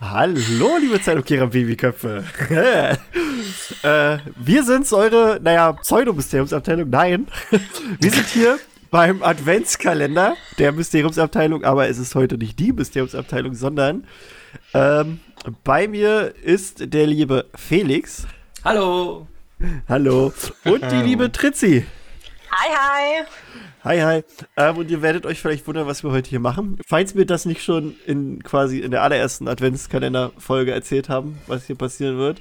Hallo, liebe Zeitumkehrer Babyköpfe. äh, wir sind's, eure, naja, Pseudo-Mysteriumsabteilung. Nein, wir sind hier beim Adventskalender der Mysteriumsabteilung, aber es ist heute nicht die Mysteriumsabteilung, sondern ähm, bei mir ist der liebe Felix. Hallo. Hallo. Und die liebe Tritzi. Hi, hi. Hi, hi. Ähm, und ihr werdet euch vielleicht wundern, was wir heute hier machen. Falls wir das nicht schon in quasi in der allerersten Adventskalender-Folge erzählt haben, was hier passieren wird.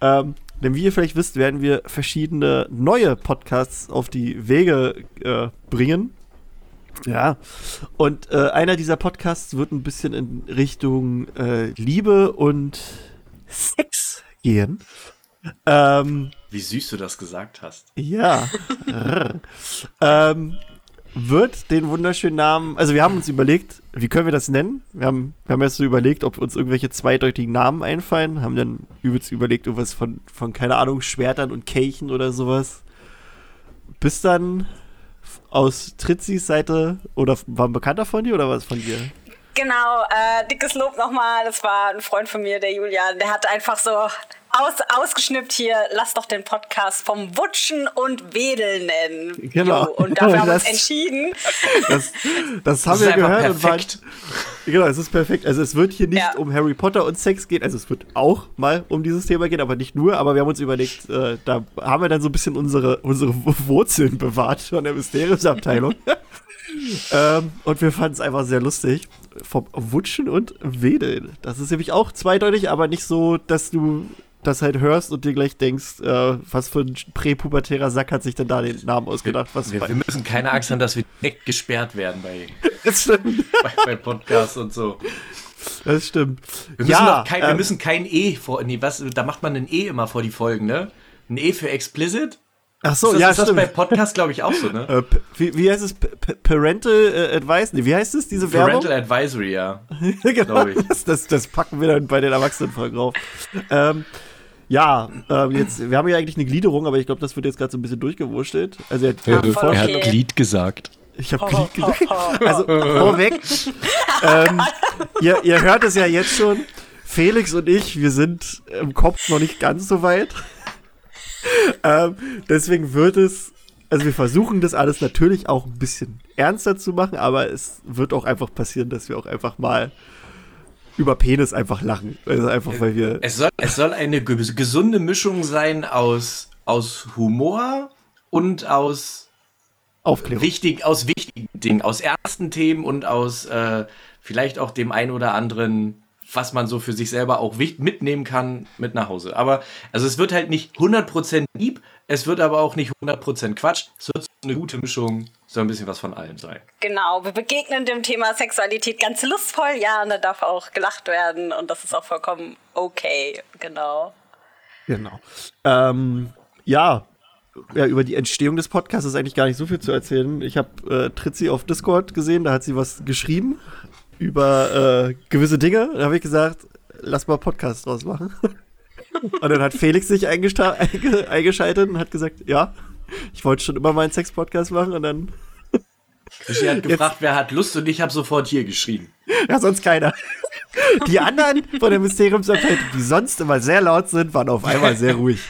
Ähm, denn wie ihr vielleicht wisst, werden wir verschiedene neue Podcasts auf die Wege äh, bringen. Ja. Und äh, einer dieser Podcasts wird ein bisschen in Richtung äh, Liebe und Sex gehen. Ähm, Wie süß du das gesagt hast. Ja. ähm, wird den wunderschönen Namen, also wir haben uns überlegt, wie können wir das nennen? Wir haben, wir haben erst so überlegt, ob uns irgendwelche zweideutigen Namen einfallen, haben dann übelst überlegt, irgendwas von, von, keine Ahnung, Schwertern und Kelchen oder sowas. Bis dann aus Tritzis Seite, oder war ein Bekannter von dir oder was von dir? Genau, äh, dickes Lob nochmal. Das war ein Freund von mir, der Julian. Der hat einfach so aus, ausgeschnippt hier, lass doch den Podcast vom Wutschen und Wedeln nennen. Genau. Jo, und dafür haben wir uns entschieden. Das, das haben das wir gehört perfekt. und waren, Genau, es ist perfekt. Also es wird hier nicht ja. um Harry Potter und Sex gehen. Also es wird auch mal um dieses Thema gehen, aber nicht nur. Aber wir haben uns überlegt, äh, da haben wir dann so ein bisschen unsere, unsere Wurzeln bewahrt von der Mysteriumsabteilung. ähm, und wir fanden es einfach sehr lustig. Vom Wutschen und Wedeln. Das ist nämlich auch zweideutig, aber nicht so, dass du das halt hörst und dir gleich denkst, äh, was für ein präpubertärer Sack hat sich denn da den Namen ausgedacht? Was wir, wir müssen keine Angst haben, dass wir direkt gesperrt werden bei, das stimmt. bei, bei Podcasts und so. Das stimmt. Wir müssen, ja, kein, ähm, wir müssen kein E vor. Nee, was, da macht man ein E immer vor die Folgen, ne? Ein E für explicit? Ach so, ist das, ja, ist stimmt. das bei Podcast, glaube ich, auch so, ne? Äh, wie, wie, heißt es? P Parental äh, Advice? Nee, wie heißt es, diese Werbung? Parental Advisory, ja. genau, das, das, das, packen wir dann bei den Erwachsenenfolgen drauf. ähm, ja, ähm, jetzt, wir haben ja eigentlich eine Gliederung, aber ich glaube, das wird jetzt gerade so ein bisschen durchgewurschtelt. Also er, ja, er hat Glied gesagt. Ich habe Glied gesagt. Also vorweg, ähm, ihr, ihr hört es ja jetzt schon. Felix und ich, wir sind im Kopf noch nicht ganz so weit. ähm, deswegen wird es, also wir versuchen das alles natürlich auch ein bisschen ernster zu machen, aber es wird auch einfach passieren, dass wir auch einfach mal über Penis einfach lachen. Also einfach, weil wir. Es soll, es soll eine gesunde Mischung sein aus, aus Humor und aus Aufklärung. Wichtig, aus wichtigen Dingen, aus ersten Themen und aus äh, vielleicht auch dem ein oder anderen, was man so für sich selber auch mitnehmen kann, mit nach Hause. Aber also es wird halt nicht 100% lieb, es wird aber auch nicht 100% Quatsch. Es wird eine gute Mischung soll ein bisschen was von allem sein. Genau, wir begegnen dem Thema Sexualität ganz lustvoll, ja, und da darf auch gelacht werden und das ist auch vollkommen okay, genau. Genau. Ähm, ja, ja, über die Entstehung des Podcasts ist eigentlich gar nicht so viel zu erzählen. Ich habe äh, Tritzi auf Discord gesehen, da hat sie was geschrieben über äh, gewisse Dinge. Da habe ich gesagt, lass mal Podcast draus machen. und dann hat Felix sich eingeschaltet und hat gesagt, ja, ich wollte schon immer mal einen Sex-Podcast machen und dann. Krischi hat gefragt, Jetzt. wer hat Lust und ich habe sofort hier geschrieben. Ja, sonst keiner. Die anderen von der Mysteriumsabteilung, die sonst immer sehr laut sind, waren auf einmal sehr ruhig.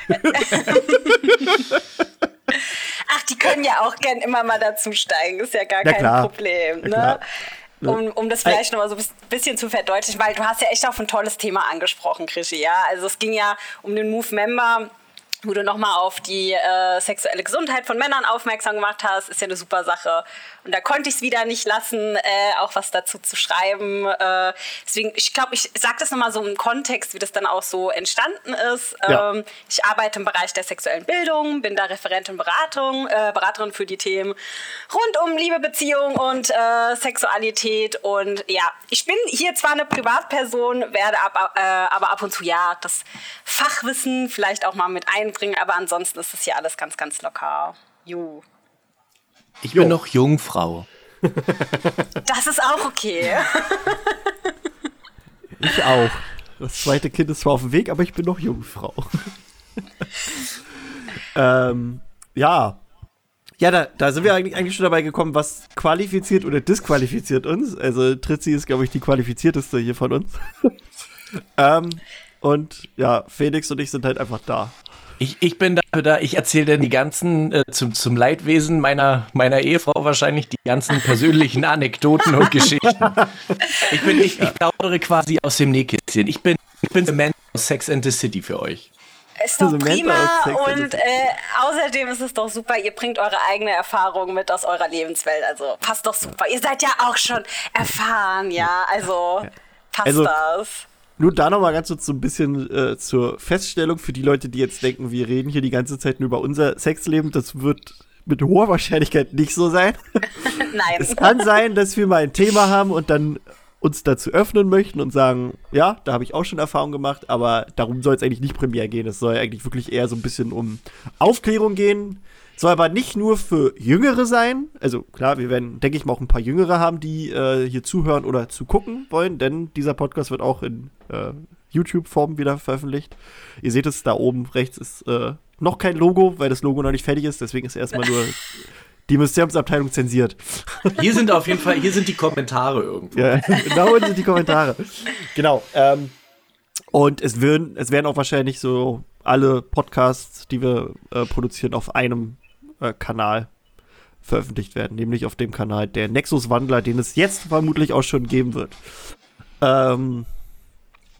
Ach, die können ja auch gern immer mal dazu steigen, ist ja gar Na kein klar. Problem. Ne? Um, um das vielleicht nochmal so ein bisschen zu verdeutlichen, weil du hast ja echt auch ein tolles Thema angesprochen, Krischi, ja. Also es ging ja um den Move Member wo du nochmal auf die äh, sexuelle Gesundheit von Männern aufmerksam gemacht hast, ist ja eine super Sache. Und da konnte ich es wieder nicht lassen, äh, auch was dazu zu schreiben. Äh, deswegen, ich glaube, ich sage das nochmal so im Kontext, wie das dann auch so entstanden ist. Ja. Ähm, ich arbeite im Bereich der sexuellen Bildung, bin da Referentin Beratung, äh, Beraterin für die Themen rund um Liebe, Beziehung und äh, Sexualität. Und ja, ich bin hier zwar eine Privatperson, werde ab, äh, aber ab und zu ja das Fachwissen vielleicht auch mal mit ein bringen, aber ansonsten ist das hier alles ganz, ganz locker. Ju. Ich bin jo. noch Jungfrau. Das ist auch okay. Ich auch. Das zweite Kind ist zwar auf dem Weg, aber ich bin noch Jungfrau. ähm, ja. Ja, da, da sind wir eigentlich, eigentlich schon dabei gekommen, was qualifiziert oder disqualifiziert uns. Also Tritzi ist, glaube ich, die qualifizierteste hier von uns. Ähm, und ja, Felix und ich sind halt einfach da. Ich, ich bin dafür da, ich erzähle dann die ganzen, äh, zum, zum Leidwesen meiner, meiner Ehefrau wahrscheinlich, die ganzen persönlichen Anekdoten und Geschichten. Ich bin, ich, ich plaudere quasi aus dem Nähkästchen. Ich bin, ich bin The Man aus Sex and the City für euch. Ist doch prima und äh, außerdem ist es doch super, ihr bringt eure eigene Erfahrung mit aus eurer Lebenswelt. Also passt doch super. Ihr seid ja auch schon erfahren, ja. Also passt also, das. Nur da nochmal ganz kurz so ein bisschen äh, zur Feststellung für die Leute, die jetzt denken, wir reden hier die ganze Zeit nur über unser Sexleben. Das wird mit hoher Wahrscheinlichkeit nicht so sein. Nein. Es kann sein, dass wir mal ein Thema haben und dann uns dazu öffnen möchten und sagen, ja, da habe ich auch schon Erfahrung gemacht, aber darum soll es eigentlich nicht primär gehen. Es soll eigentlich wirklich eher so ein bisschen um Aufklärung gehen, soll aber nicht nur für Jüngere sein. Also klar, wir werden, denke ich mal, auch ein paar Jüngere haben, die äh, hier zuhören oder zugucken wollen, denn dieser Podcast wird auch in äh, YouTube-Form wieder veröffentlicht. Ihr seht es, da oben rechts ist äh, noch kein Logo, weil das Logo noch nicht fertig ist. Deswegen ist erstmal nur die Museumsabteilung zensiert. Hier sind auf jeden Fall, hier sind die Kommentare irgendwo. Ja, genau sind die Kommentare. Genau. Ähm, und es werden, es werden auch wahrscheinlich so alle Podcasts, die wir äh, produzieren, auf einem äh, Kanal veröffentlicht werden, nämlich auf dem Kanal der Nexus Wandler, den es jetzt vermutlich auch schon geben wird. Ähm,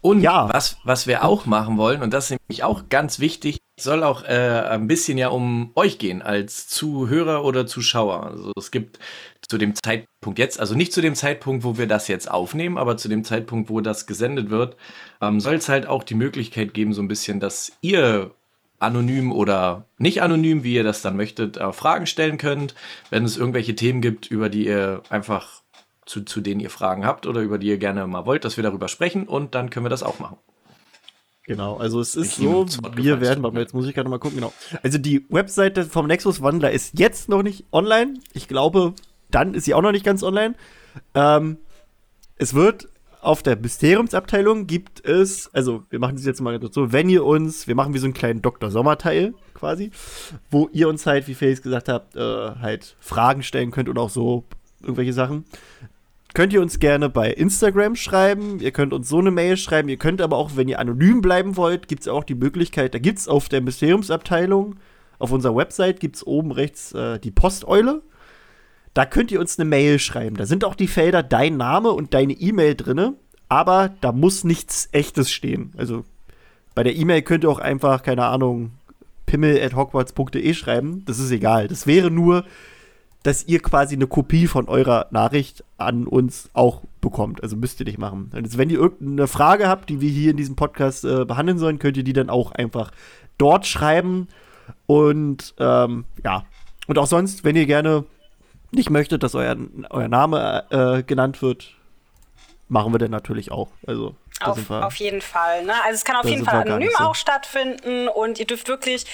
und ja. was, was wir auch machen wollen, und das ist nämlich auch ganz wichtig, soll auch äh, ein bisschen ja um euch gehen als Zuhörer oder Zuschauer. Also es gibt zu dem Zeitpunkt jetzt, also nicht zu dem Zeitpunkt, wo wir das jetzt aufnehmen, aber zu dem Zeitpunkt, wo das gesendet wird, ähm, soll es halt auch die Möglichkeit geben, so ein bisschen, dass ihr anonym oder nicht anonym, wie ihr das dann möchtet, äh, Fragen stellen könnt, wenn es irgendwelche Themen gibt, über die ihr einfach zu, zu denen ihr Fragen habt oder über die ihr gerne mal wollt, dass wir darüber sprechen und dann können wir das auch machen. Genau, also es ist ich so, wir werden, aber jetzt muss ich gerade mal gucken, genau. Also die Webseite vom Nexus Wandler ist jetzt noch nicht online. Ich glaube, dann ist sie auch noch nicht ganz online. Ähm, es wird auf der Mysteriumsabteilung gibt es, also wir machen das jetzt mal so, wenn ihr uns, wir machen wie so einen kleinen Dr. Sommer-Teil quasi, wo ihr uns halt, wie Felix gesagt habt, äh, halt Fragen stellen könnt und auch so irgendwelche Sachen. Könnt ihr uns gerne bei Instagram schreiben, ihr könnt uns so eine Mail schreiben, ihr könnt aber auch, wenn ihr anonym bleiben wollt, gibt es auch die Möglichkeit, da gibt es auf der Mysteriumsabteilung, auf unserer Website gibt es oben rechts äh, die Posteule da könnt ihr uns eine Mail schreiben. Da sind auch die Felder dein Name und deine E-Mail drin, aber da muss nichts echtes stehen. Also bei der E-Mail könnt ihr auch einfach, keine Ahnung, pimmel.hogwarts.de schreiben. Das ist egal. Das wäre nur, dass ihr quasi eine Kopie von eurer Nachricht an uns auch bekommt. Also müsst ihr nicht machen. Also wenn ihr irgendeine Frage habt, die wir hier in diesem Podcast äh, behandeln sollen, könnt ihr die dann auch einfach dort schreiben. Und ähm, ja. Und auch sonst, wenn ihr gerne nicht möchtet, dass euer, euer Name äh, genannt wird, machen wir dann natürlich auch. Also auf, auf, jeden Fall. Ne? Also es kann auf jeden Fall anonym so. auch stattfinden und ihr dürft wirklich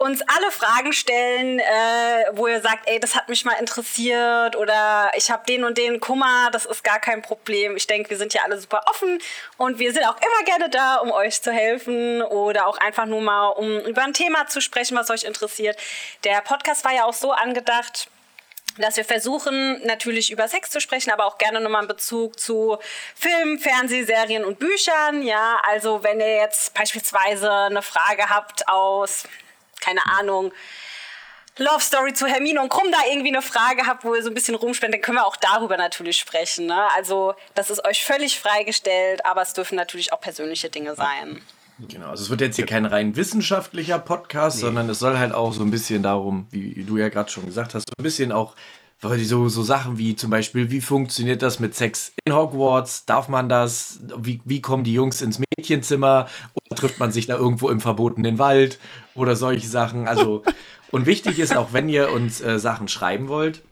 uns alle Fragen stellen, äh, wo ihr sagt, ey, das hat mich mal interessiert oder ich habe den und den Kummer, das ist gar kein Problem. Ich denke, wir sind ja alle super offen und wir sind auch immer gerne da, um euch zu helfen oder auch einfach nur mal, um über ein Thema zu sprechen, was euch interessiert. Der Podcast war ja auch so angedacht, dass wir versuchen, natürlich über Sex zu sprechen, aber auch gerne nochmal in Bezug zu Filmen, Fernsehserien und Büchern. Ja, also wenn ihr jetzt beispielsweise eine Frage habt aus, keine Ahnung, Love Story zu Hermine und Krumm da irgendwie eine Frage habt, wo ihr so ein bisschen rumspendet, dann können wir auch darüber natürlich sprechen. Ne? Also das ist euch völlig freigestellt, aber es dürfen natürlich auch persönliche Dinge sein. Genau, also es wird jetzt hier kein rein wissenschaftlicher Podcast, nee. sondern es soll halt auch so ein bisschen darum, wie du ja gerade schon gesagt hast, so ein bisschen auch so, so Sachen wie zum Beispiel, wie funktioniert das mit Sex in Hogwarts? Darf man das? Wie, wie kommen die Jungs ins Mädchenzimmer? Oder trifft man sich da irgendwo im verbotenen Wald? Oder solche Sachen. Also, und wichtig ist auch, wenn ihr uns äh, Sachen schreiben wollt,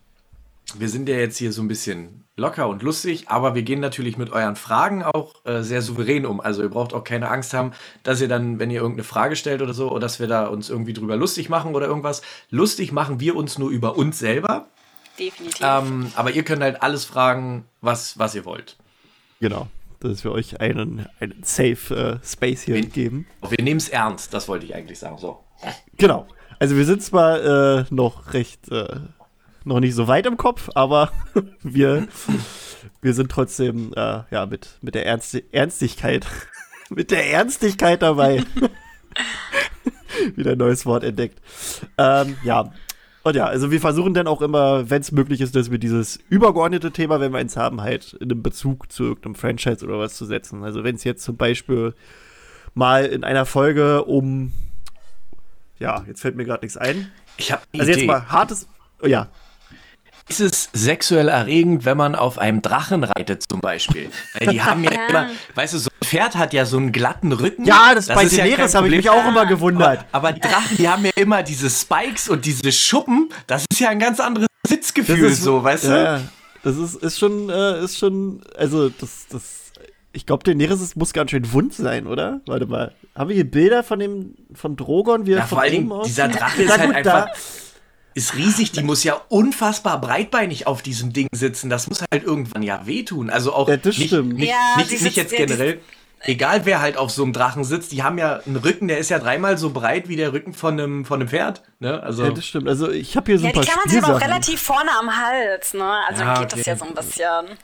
wir sind ja jetzt hier so ein bisschen locker und lustig, aber wir gehen natürlich mit euren Fragen auch äh, sehr souverän um. Also ihr braucht auch keine Angst haben, dass ihr dann, wenn ihr irgendeine Frage stellt oder so, oder dass wir da uns irgendwie drüber lustig machen oder irgendwas. Lustig machen wir uns nur über uns selber. Definitiv. Ähm, aber ihr könnt halt alles fragen, was, was ihr wollt. Genau. Dass wir euch einen, einen Safe äh, Space hier wir, geben. Wir nehmen es ernst, das wollte ich eigentlich sagen. So. Genau. Also wir sind zwar äh, noch recht äh, noch nicht so weit im Kopf, aber wir, wir sind trotzdem äh, ja, mit, mit der Ernst Ernstigkeit, mit der Ernstigkeit dabei. Wieder ein neues Wort entdeckt. Ähm, ja, und ja, also wir versuchen dann auch immer, wenn es möglich ist, dass wir dieses übergeordnete Thema, wenn wir eins haben, halt in einem Bezug zu irgendeinem Franchise oder was zu setzen. Also wenn es jetzt zum Beispiel mal in einer Folge um, ja, jetzt fällt mir gerade nichts ein. Ich habe Also jetzt mal hartes, oh, ja. Ist es sexuell erregend, wenn man auf einem Drachen reitet zum Beispiel? Weil die haben ja immer, weißt du, so ein Pferd hat ja so einen glatten Rücken. Ja, das, das bei Daenerys ja habe ich mich auch immer gewundert. Aber, aber, die Drachen, die haben ja immer diese Spikes und diese Schuppen. Das ist ja ein ganz anderes Sitzgefühl, ist, so, weißt ja, du? Das ist, ist schon, äh, ist schon, also das, das, ich glaube, Daenerys muss ganz schön wund sein, oder? Warte mal, haben wir hier Bilder von dem, von Drogon, wie er ja, vor allen Dingen, dieser Drache ist halt einfach... Da, ist riesig, die muss ja unfassbar breitbeinig auf diesem Ding sitzen. Das muss halt irgendwann ja wehtun. Also auch ja, das nicht, stimmt. nicht, ja, nicht, nicht jetzt generell. Egal wer halt auf so einem Drachen sitzt, die haben ja einen Rücken, der ist ja dreimal so breit wie der Rücken von einem, von einem Pferd. Ne? Also ja, das stimmt. Also ich habe hier so ja, ein paar die klammern sich aber auch relativ vorne am Hals. Ne? Also ja, geht okay. das ja so ein bisschen.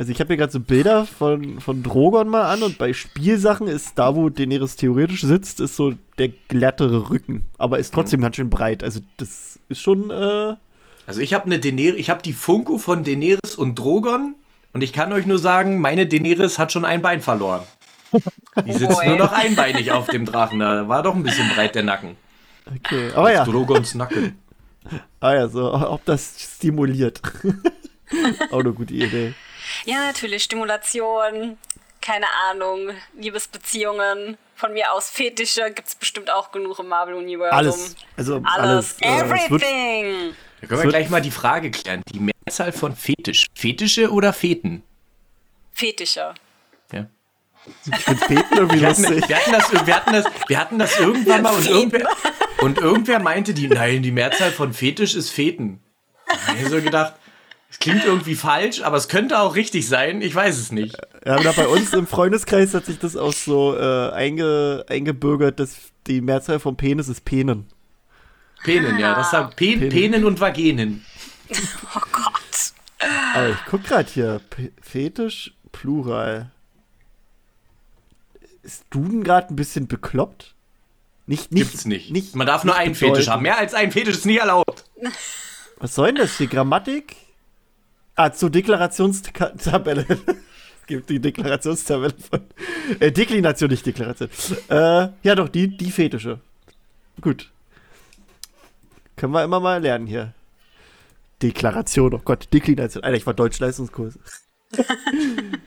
Also ich habe mir gerade so Bilder von, von Drogon mal an und bei Spielsachen ist da, wo Daenerys theoretisch sitzt, ist so der glattere Rücken. Aber ist trotzdem mhm. ganz schön breit. Also das ist schon. Äh also ich habe eine Daenerys, ich habe die Funko von Daenerys und Drogon und ich kann euch nur sagen, meine Daenerys hat schon ein Bein verloren. Die sitzt oh, nur noch einbeinig auf dem Drachen. Da war doch ein bisschen breit der Nacken. Okay, aber ja. Drogons Nacken. Ah ja, so, ob das stimuliert. Auch eine gute Idee. Ja, natürlich. Stimulation, keine Ahnung, Liebesbeziehungen. Von mir aus Fetische gibt es bestimmt auch genug im Marvel-Universum. Alles. Also alles. alles. Äh, Everything. Da können wir gleich mal die Frage klären. Die Mehrzahl von Fetisch. Fetische oder Feten? Fetische. Ja. Ich finde Feten irgendwie lustig. wir, hatten das, wir, hatten das, wir hatten das irgendwann mal und irgendwer, und irgendwer meinte, die, nein, die Mehrzahl von Fetisch ist Feten. Da habe ich so gedacht, klingt irgendwie falsch, aber es könnte auch richtig sein. Ich weiß es nicht. Ja, aber bei uns im Freundeskreis hat sich das auch so äh, einge, eingebürgert, dass die Mehrzahl von Penis ist Penen. Penen, ja. Das haben Pen, Penen. Penen und Vaginen. Oh Gott. Aber ich guck gerade hier. P Fetisch, Plural. Ist Duden gerade ein bisschen bekloppt? Nicht, nicht, Gibt's nicht. nicht Man darf nur einen Fetisch haben. Mehr als einen Fetisch ist nie erlaubt. Was soll denn das hier? Grammatik? Ah, zur Deklarationstabelle. es gibt die Deklarationstabelle von. Äh, Deklination, nicht Deklaration. Äh, ja, doch, die, die Fetische. Gut. Können wir immer mal lernen hier. Deklaration, oh Gott, Deklination. Alter, ich war Deutschleistungskurs.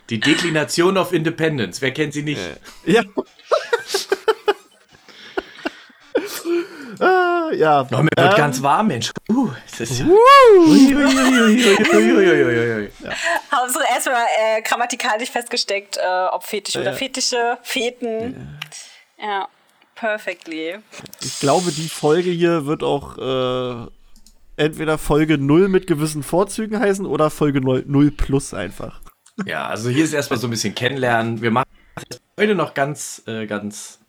Die Deklination of Independence, wer kennt sie nicht? Äh, ja. Ah, ja. Oh, mir wird ähm, ganz warm, Mensch. Uh, das ist ja. Hauptsache erstmal äh, grammatikalisch festgesteckt, äh, ob Fetisch ja. oder Fetische, Feten. Ja. ja, perfectly. Ich glaube, die Folge hier wird auch äh, entweder Folge 0 mit gewissen Vorzügen heißen oder Folge 0, 0 plus einfach. Ja, also hier ist erstmal so ein bisschen kennenlernen. Wir machen heute noch ganz, äh, ganz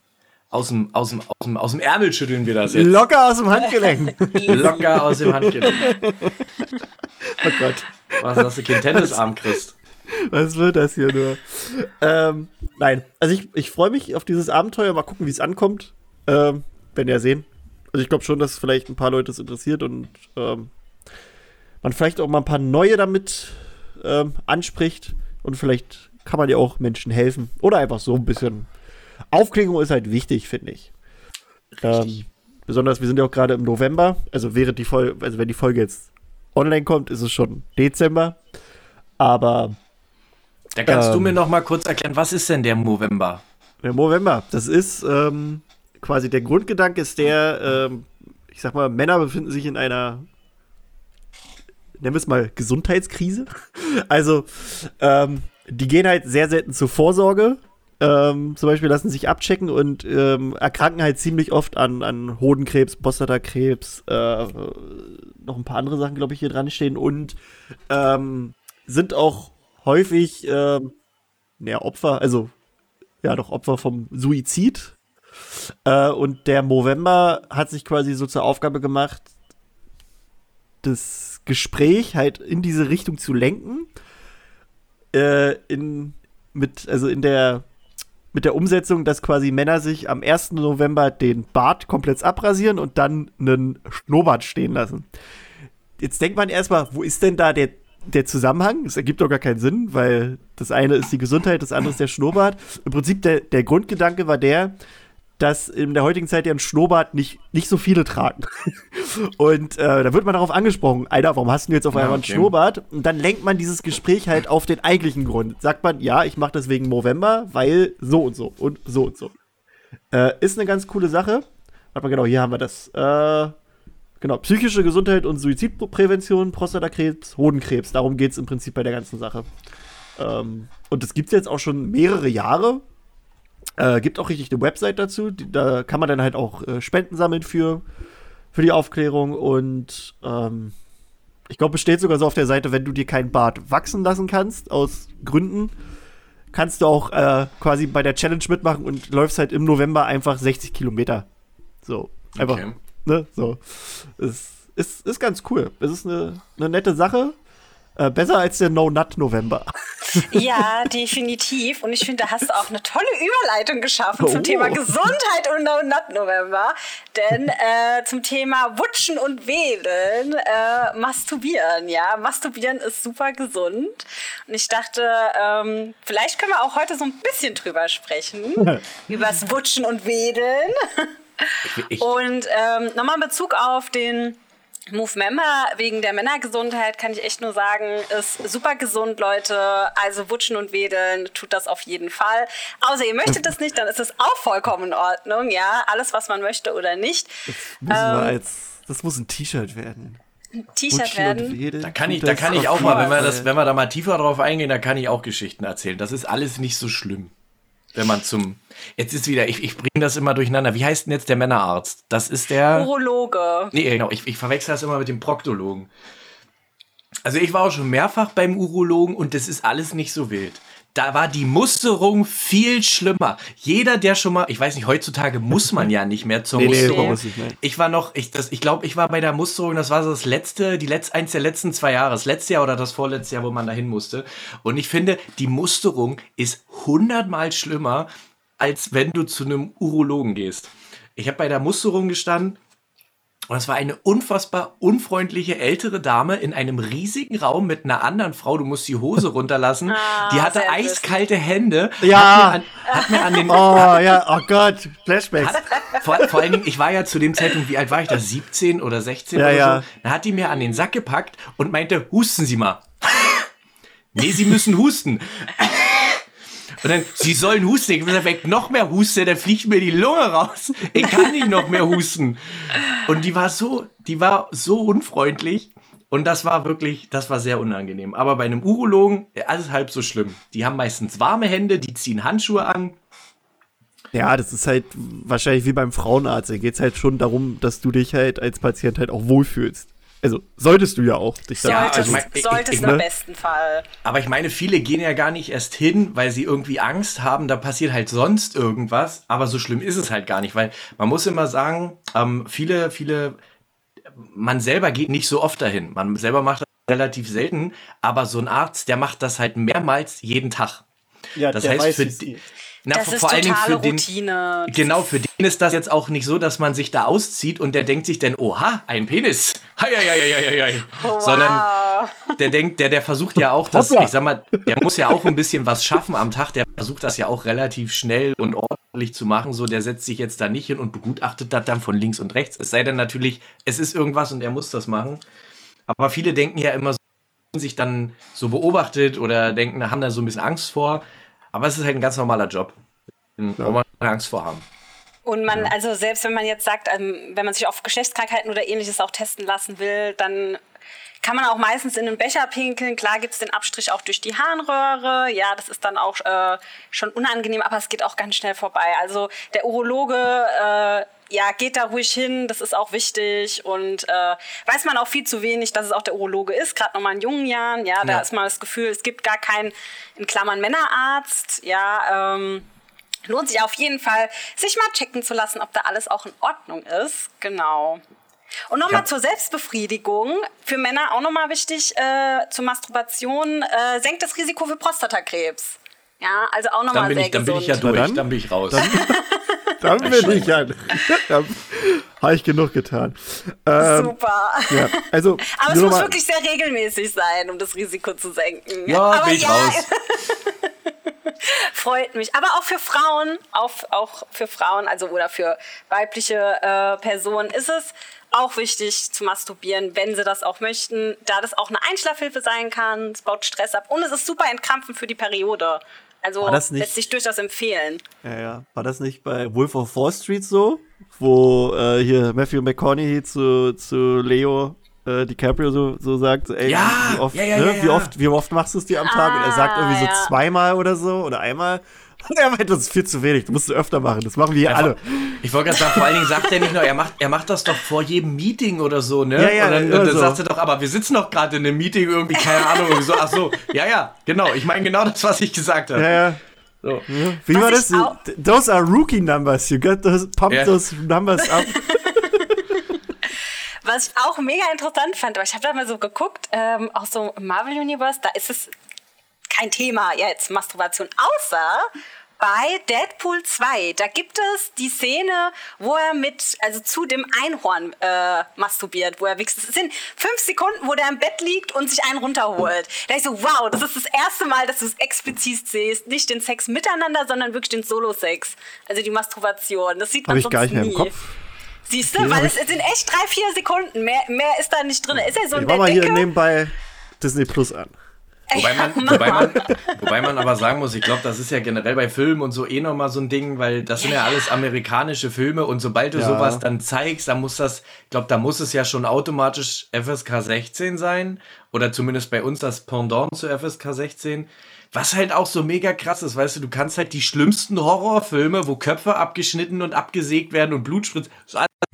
aus dem, aus dem, aus dem, aus dem Ärmel schütteln wir das jetzt. Locker aus dem Handgelenk. Locker aus dem Handgelenk. Oh Gott. Was hast du, kein Tennisarm kriegst? Was wird das hier nur? Ähm, nein, also ich, ich freue mich auf dieses Abenteuer. Mal gucken, wie es ankommt. Ähm, wenn ja sehen. Also ich glaube schon, dass vielleicht ein paar Leute es interessiert und ähm, man vielleicht auch mal ein paar neue damit ähm, anspricht. Und vielleicht kann man ja auch Menschen helfen. Oder einfach so ein bisschen Aufklärung ist halt wichtig, finde ich. Ähm, besonders, wir sind ja auch gerade im November, also während die Folge, also wenn die Folge jetzt online kommt, ist es schon Dezember. Aber. Da kannst ähm, du mir noch mal kurz erklären, was ist denn der November? Der November, das ist ähm, quasi der Grundgedanke ist der, ähm, ich sag mal, Männer befinden sich in einer, nennen wir es mal, Gesundheitskrise. Also, ähm, die gehen halt sehr selten zur Vorsorge ähm, zum Beispiel lassen sich abchecken und ähm, erkranken halt ziemlich oft an, an Hodenkrebs, Prostatakrebs, äh, noch ein paar andere Sachen, glaube ich, hier dran stehen und ähm, sind auch häufig äh, ja, Opfer, also ja doch Opfer vom Suizid. Äh, und der Movember hat sich quasi so zur Aufgabe gemacht, das Gespräch halt in diese Richtung zu lenken. Äh, in, mit, also in der, mit der Umsetzung, dass quasi Männer sich am 1. November den Bart komplett abrasieren und dann einen Schnurrbart stehen lassen. Jetzt denkt man erstmal, wo ist denn da der, der Zusammenhang? Es ergibt doch gar keinen Sinn, weil das eine ist die Gesundheit, das andere ist der Schnurrbart. Im Prinzip der, der Grundgedanke war der, dass in der heutigen Zeit ja ein Schnurrbart nicht, nicht so viele tragen. Und äh, da wird man darauf angesprochen, Alter, warum hast du jetzt auf einmal ja, okay. einen Schnurrbart? Und dann lenkt man dieses Gespräch halt auf den eigentlichen Grund. Sagt man, ja, ich mache das wegen November, weil so und so und so und so. Äh, ist eine ganz coole Sache. Warte mal, genau, hier haben wir das. Äh, genau, psychische Gesundheit und Suizidprävention, Prostatakrebs, Hodenkrebs. Darum geht es im Prinzip bei der ganzen Sache. Ähm, und das gibt es jetzt auch schon mehrere Jahre. Äh, gibt auch richtig eine Website dazu. Die, da kann man dann halt auch äh, Spenden sammeln für, für die Aufklärung. Und ähm, ich glaube, es steht sogar so auf der Seite, wenn du dir keinen Bart wachsen lassen kannst, aus Gründen, kannst du auch äh, quasi bei der Challenge mitmachen und läufst halt im November einfach 60 Kilometer. So, einfach, okay. ne, so. Es ist, ist ganz cool. Es ist eine, eine nette Sache. Äh, besser als der No-Nut-November. Ja, definitiv. Und ich finde, da hast du auch eine tolle Überleitung geschaffen oh. zum Thema Gesundheit und No-Nut-November. Denn äh, zum Thema Wutschen und Wählen, äh, Masturbieren, ja. Masturbieren ist super gesund. Und ich dachte, ähm, vielleicht können wir auch heute so ein bisschen drüber sprechen. über das Wutschen und Wedeln. Ich, ich. Und ähm, nochmal in Bezug auf den Move Member wegen der Männergesundheit kann ich echt nur sagen, ist super gesund, Leute. Also wutschen und wedeln, tut das auf jeden Fall. Außer ihr möchtet das nicht, dann ist es auch vollkommen in Ordnung. Ja, alles, was man möchte oder nicht. Das, ähm, als, das muss ein T-Shirt werden. T-Shirt werden. Da kann ich, da kann ich auch mal, wenn wir, das, wenn wir da mal tiefer drauf eingehen, da kann ich auch Geschichten erzählen. Das ist alles nicht so schlimm wenn man zum. Jetzt ist wieder, ich, ich bringe das immer durcheinander. Wie heißt denn jetzt der Männerarzt? Das ist der. Urologe. Nee, genau. Ich, ich verwechsel das immer mit dem Proktologen. Also ich war auch schon mehrfach beim Urologen und das ist alles nicht so wild da war die Musterung viel schlimmer. Jeder, der schon mal, ich weiß nicht, heutzutage muss man ja nicht mehr zur nee, Musterung. Nee. Ich war noch, ich, das, ich glaube, ich war bei der Musterung, das war so das letzte, die letzte, eins der letzten zwei Jahre, das letzte Jahr oder das vorletzte Jahr, wo man dahin musste. Und ich finde, die Musterung ist hundertmal schlimmer, als wenn du zu einem Urologen gehst. Ich habe bei der Musterung gestanden und es war eine unfassbar unfreundliche ältere Dame in einem riesigen Raum mit einer anderen Frau. Du musst die Hose runterlassen. Ah, die hatte eiskalte Hände. Ja. Hat mir, an, hat mir an den. Oh, ja. Oh Gott. Flashbacks. Hat, vor, vor, allen Dingen, ich war ja zu dem Zeitpunkt, wie alt war ich da? 17 oder 16 ja, oder ja. so. Da hat die mir an den Sack gepackt und meinte, husten Sie mal. nee, Sie müssen husten. Und dann, sie sollen husten. Ich wenn ich noch mehr huste, dann fliegt mir die Lunge raus. Ich kann nicht noch mehr husten. Und die war so, die war so unfreundlich. Und das war wirklich, das war sehr unangenehm. Aber bei einem Urologen, alles halb so schlimm. Die haben meistens warme Hände, die ziehen Handschuhe an. Ja, das ist halt wahrscheinlich wie beim Frauenarzt. Da geht es halt schon darum, dass du dich halt als Patient halt auch wohlfühlst. Also solltest du ja auch dich da. Ja, also, ich, solltest ich, ich, im ne? besten Fall. Aber ich meine, viele gehen ja gar nicht erst hin, weil sie irgendwie Angst haben, da passiert halt sonst irgendwas. Aber so schlimm ist es halt gar nicht, weil man muss immer sagen, ähm, viele, viele, man selber geht nicht so oft dahin. Man selber macht das relativ selten, aber so ein Arzt, der macht das halt mehrmals jeden Tag. Ja, das heißt, weiß, für, na, das vor, ist vor allen Dingen für den, Routine. Genau, für den ist das jetzt auch nicht so, dass man sich da auszieht und der denkt sich dann, oha, ein Penis. Hei, hei, hei, hei, Wow. Sondern der denkt, der, der versucht ja auch, dass, ich sag mal, der muss ja auch ein bisschen was schaffen am Tag. Der versucht das ja auch relativ schnell und ordentlich zu machen. So, der setzt sich jetzt da nicht hin und begutachtet das dann von links und rechts. Es sei denn natürlich, es ist irgendwas und er muss das machen. Aber viele denken ja immer so, sich dann so beobachtet oder denken, haben da so ein bisschen Angst vor. Aber es ist halt ein ganz normaler Job, wo man Angst vor haben. Und man, also selbst wenn man jetzt sagt, ähm, wenn man sich auf Geschlechtskrankheiten oder ähnliches auch testen lassen will, dann kann man auch meistens in einen Becher pinkeln. Klar gibt es den Abstrich auch durch die Harnröhre. Ja, das ist dann auch äh, schon unangenehm, aber es geht auch ganz schnell vorbei. Also der Urologe, äh, ja, geht da ruhig hin. Das ist auch wichtig und äh, weiß man auch viel zu wenig, dass es auch der Urologe ist. Gerade nochmal in jungen Jahren. Ja, da ja. ist mal das Gefühl, es gibt gar keinen in Klammern Männerarzt. Ja. Ähm, lohnt sich auf jeden Fall, sich mal checken zu lassen, ob da alles auch in Ordnung ist. Genau. Und nochmal ja. zur Selbstbefriedigung. Für Männer auch nochmal wichtig, äh, zur Masturbation, äh, senkt das Risiko für Prostatakrebs. Ja, also auch nochmal sehr ich, Dann bin ich ja durch, dann, dann bin ich raus. Dann, dann bin ich ja. Dann habe ich genug getan. Ähm, Super. Ja, also, Aber es muss wirklich sehr regelmäßig sein, um das Risiko zu senken. Ja, Aber bin ich ja, raus. Freut mich. Aber auch für Frauen, auch, auch für Frauen, also oder für weibliche äh, Personen ist es auch wichtig zu masturbieren, wenn sie das auch möchten, da das auch eine Einschlafhilfe sein kann. Es baut Stress ab und es ist super entkrampfend für die Periode. Also lässt sich durchaus empfehlen. Ja, ja. War das nicht bei Wolf of Wall Street so? Wo äh, hier Matthew McConaughey zu, zu Leo äh, DiCaprio so, so sagt, ey, ja, wie, oft, ja, ja, ne? wie, oft, wie oft machst du es dir am Tag? Ah, und er sagt irgendwie so ah, zweimal oder so oder einmal. Er meint, das ist viel zu wenig, du musst es öfter machen, das machen wir hier alle. Ich wollte gerade sagen, vor allen Dingen sagt er nicht nur, er macht, er macht das doch vor jedem Meeting oder so, ne? Ja, ja, und dann, und dann so. sagt er doch, aber wir sitzen doch gerade in einem Meeting irgendwie, keine Ahnung, irgendwie so, ach so, ja, ja, genau, ich meine genau das, was ich gesagt habe. Ja, ja. So. Wie was war das? Those are rookie numbers. You got those, pump yeah. those numbers up. Was ich auch mega interessant fand, aber ich habe da mal so geguckt, ähm, auch so im Marvel Universe, da ist es kein Thema jetzt Masturbation, außer bei Deadpool 2, da gibt es die Szene, wo er mit, also zu dem Einhorn äh, masturbiert, wo er wächst. Es sind fünf Sekunden, wo der im Bett liegt und sich einen runterholt. Da ich so, wow, das ist das erste Mal, dass du es explizit siehst. Nicht den Sex miteinander, sondern wirklich den Solo-Sex. Also die Masturbation. Das sieht man Hab ich gar nicht mehr im Kopf. Siehst du, okay, weil es, es, sind echt drei, vier Sekunden. Mehr, mehr ist da nicht drin. Ist er so ein Ich mach mal hier nebenbei Disney Plus an. Wobei man, wobei, man, wobei man aber sagen muss, ich glaube, das ist ja generell bei Filmen und so eh nochmal so ein Ding, weil das sind ja alles amerikanische Filme und sobald du ja. sowas dann zeigst, dann muss das, ich glaube, da muss es ja schon automatisch FSK 16 sein oder zumindest bei uns das Pendant zu FSK 16. Was halt auch so mega krass ist, weißt du, du kannst halt die schlimmsten Horrorfilme, wo Köpfe abgeschnitten und abgesägt werden und Blut spritzt,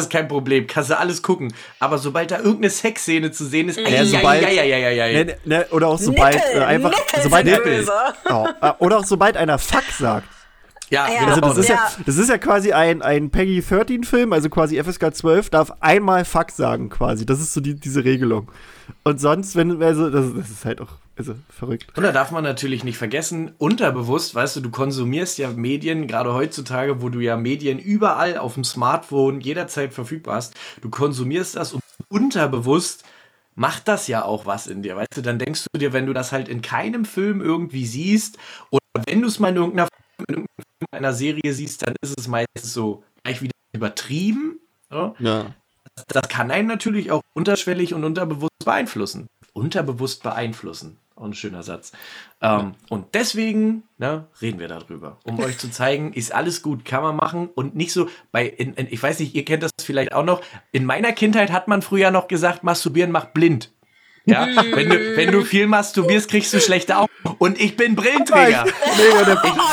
alles kein Problem, kannst du alles gucken. Aber sobald da irgendeine Sexszene zu sehen ist, ja, ja, sobald, ja, ja, ja, ja, ja. Ne, ne, oder auch sobald Nippel, äh, einfach, Nippel sobald Nippel. Oh, oder auch sobald einer Fuck sagt. Ja, ja, also das ist ja. das ist ja quasi ein, ein Peggy 13 Film, also quasi FSK 12 darf einmal Fuck sagen quasi. Das ist so die, diese Regelung. Und sonst, wenn, also, das, das ist halt auch also, verrückt. Und da darf man natürlich nicht vergessen, unterbewusst, weißt du, du konsumierst ja Medien, gerade heutzutage, wo du ja Medien überall auf dem Smartphone jederzeit verfügbar hast. Du konsumierst das und unterbewusst macht das ja auch was in dir, weißt du? Dann denkst du dir, wenn du das halt in keinem Film irgendwie siehst oder wenn du es mal in irgendeiner, in irgendeiner Serie siehst, dann ist es meistens so gleich wieder übertrieben. So. Ja das kann einen natürlich auch unterschwellig und unterbewusst beeinflussen. Unterbewusst beeinflussen. Auch ein schöner Satz. Ähm, und deswegen ne, reden wir darüber, um euch zu zeigen, ist alles gut, kann man machen und nicht so bei, in, in, ich weiß nicht, ihr kennt das vielleicht auch noch. In meiner Kindheit hat man früher noch gesagt, masturbieren macht blind. Ja, wenn du, wenn du viel masturbierst, kriegst du schlechte Augen. Und ich bin Brillenträger. Oh,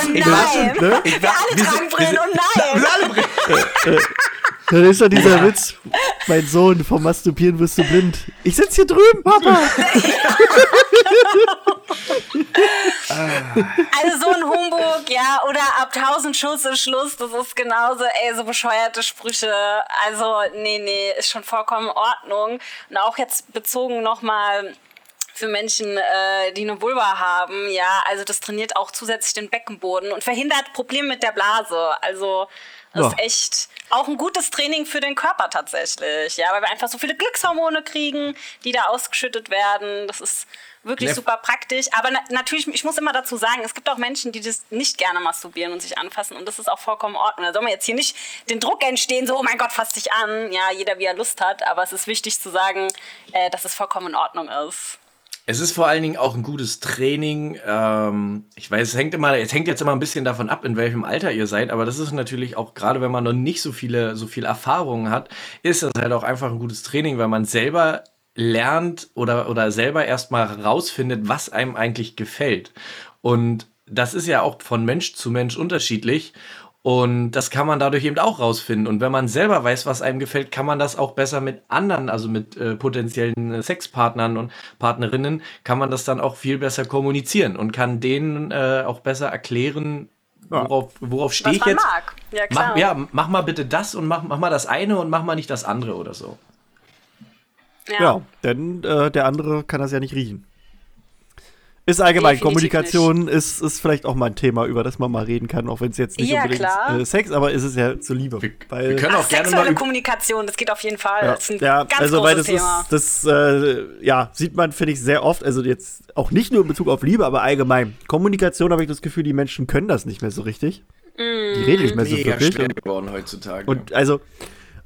ich, ich, war schon, ne? ich war, wir alle tragen Brillen, oh nein. Wir alle Brillen. Dann ist doch dieser Witz, mein Sohn, vom Masturbieren wirst du blind. Ich sitze hier drüben, Papa. also so ein Humbug, ja, oder ab 1000 Schuss ist Schluss, das ist genauso, ey, so bescheuerte Sprüche. Also, nee, nee, ist schon vollkommen in Ordnung. Und auch jetzt bezogen nochmal für Menschen, äh, die eine Vulva haben, ja, also das trainiert auch zusätzlich den Beckenboden und verhindert Probleme mit der Blase. Also ja. ist echt auch ein gutes Training für den Körper tatsächlich. Ja, weil wir einfach so viele Glückshormone kriegen, die da ausgeschüttet werden. Das ist wirklich Lef super praktisch. Aber na natürlich, ich muss immer dazu sagen, es gibt auch Menschen, die das nicht gerne masturbieren und sich anfassen. Und das ist auch vollkommen in Ordnung. Da soll man jetzt hier nicht den Druck entstehen, so, oh mein Gott, fass dich an. Ja, jeder wie er Lust hat. Aber es ist wichtig zu sagen, äh, dass es vollkommen in Ordnung ist. Es ist vor allen Dingen auch ein gutes Training. Ähm, ich weiß, es hängt immer, es hängt jetzt immer ein bisschen davon ab, in welchem Alter ihr seid, aber das ist natürlich auch gerade, wenn man noch nicht so viele, so viel Erfahrungen hat, ist das halt auch einfach ein gutes Training, weil man selber lernt oder, oder selber erstmal rausfindet, was einem eigentlich gefällt. Und das ist ja auch von Mensch zu Mensch unterschiedlich. Und das kann man dadurch eben auch rausfinden. Und wenn man selber weiß, was einem gefällt, kann man das auch besser mit anderen, also mit äh, potenziellen äh, Sexpartnern und Partnerinnen, kann man das dann auch viel besser kommunizieren und kann denen äh, auch besser erklären, worauf, worauf stehe ich jetzt. Mag. Ja, klar. Mach, ja, mach mal bitte das und mach, mach mal das eine und mach mal nicht das andere oder so. Ja, ja denn äh, der andere kann das ja nicht riechen. Ist allgemein, Definitiv Kommunikation ist, ist vielleicht auch mal ein Thema, über das man mal reden kann, auch wenn es jetzt nicht ja, unbedingt äh, Sex, aber ist es ja zur Liebe. Wir, weil, wir können auch Ach, gerne sexuelle mal Kommunikation, das geht auf jeden Fall. Ja, das ist ein ja, ganz also weil das Thema. ist, das äh, ja, sieht man, finde ich, sehr oft, also jetzt auch nicht nur in Bezug auf Liebe, aber allgemein. Kommunikation habe ich das Gefühl, die Menschen können das nicht mehr so richtig. Mm. Die reden nicht mehr so Mega wirklich. Schwer geworden heutzutage. Und also,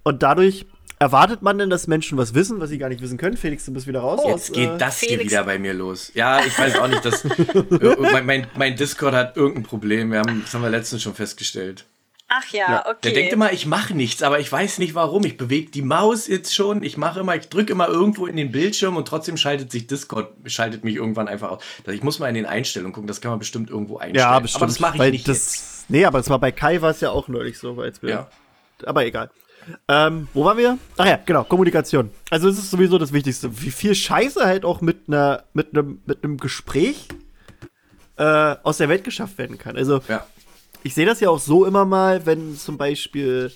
und dadurch Erwartet man denn, dass Menschen was wissen, was sie gar nicht wissen können? Felix, du bist wieder raus. Jetzt aus, geht äh, das Felix. hier wieder bei mir los. Ja, ich weiß auch nicht, dass mein, mein, mein, Discord hat irgendein Problem. Wir haben, das haben wir letztens schon festgestellt. Ach ja, ja. okay. Der denkt immer, ich mache nichts, aber ich weiß nicht warum. Ich bewege die Maus jetzt schon. Ich mache immer, ich drücke immer irgendwo in den Bildschirm und trotzdem schaltet sich Discord, schaltet mich irgendwann einfach aus. Ich muss mal in den Einstellungen gucken, das kann man bestimmt irgendwo einstellen. Ja, bestimmt. Aber das mache ich nicht das, jetzt. Nee, aber es war bei Kai war es ja auch neulich so. Weil jetzt ja. Aber egal. Ähm, wo waren wir? Ach ja, genau, Kommunikation. Also es ist sowieso das Wichtigste. Wie viel Scheiße halt auch mit einer, mit einem, mit einem Gespräch äh, aus der Welt geschafft werden kann. Also ja. ich sehe das ja auch so immer mal, wenn zum Beispiel,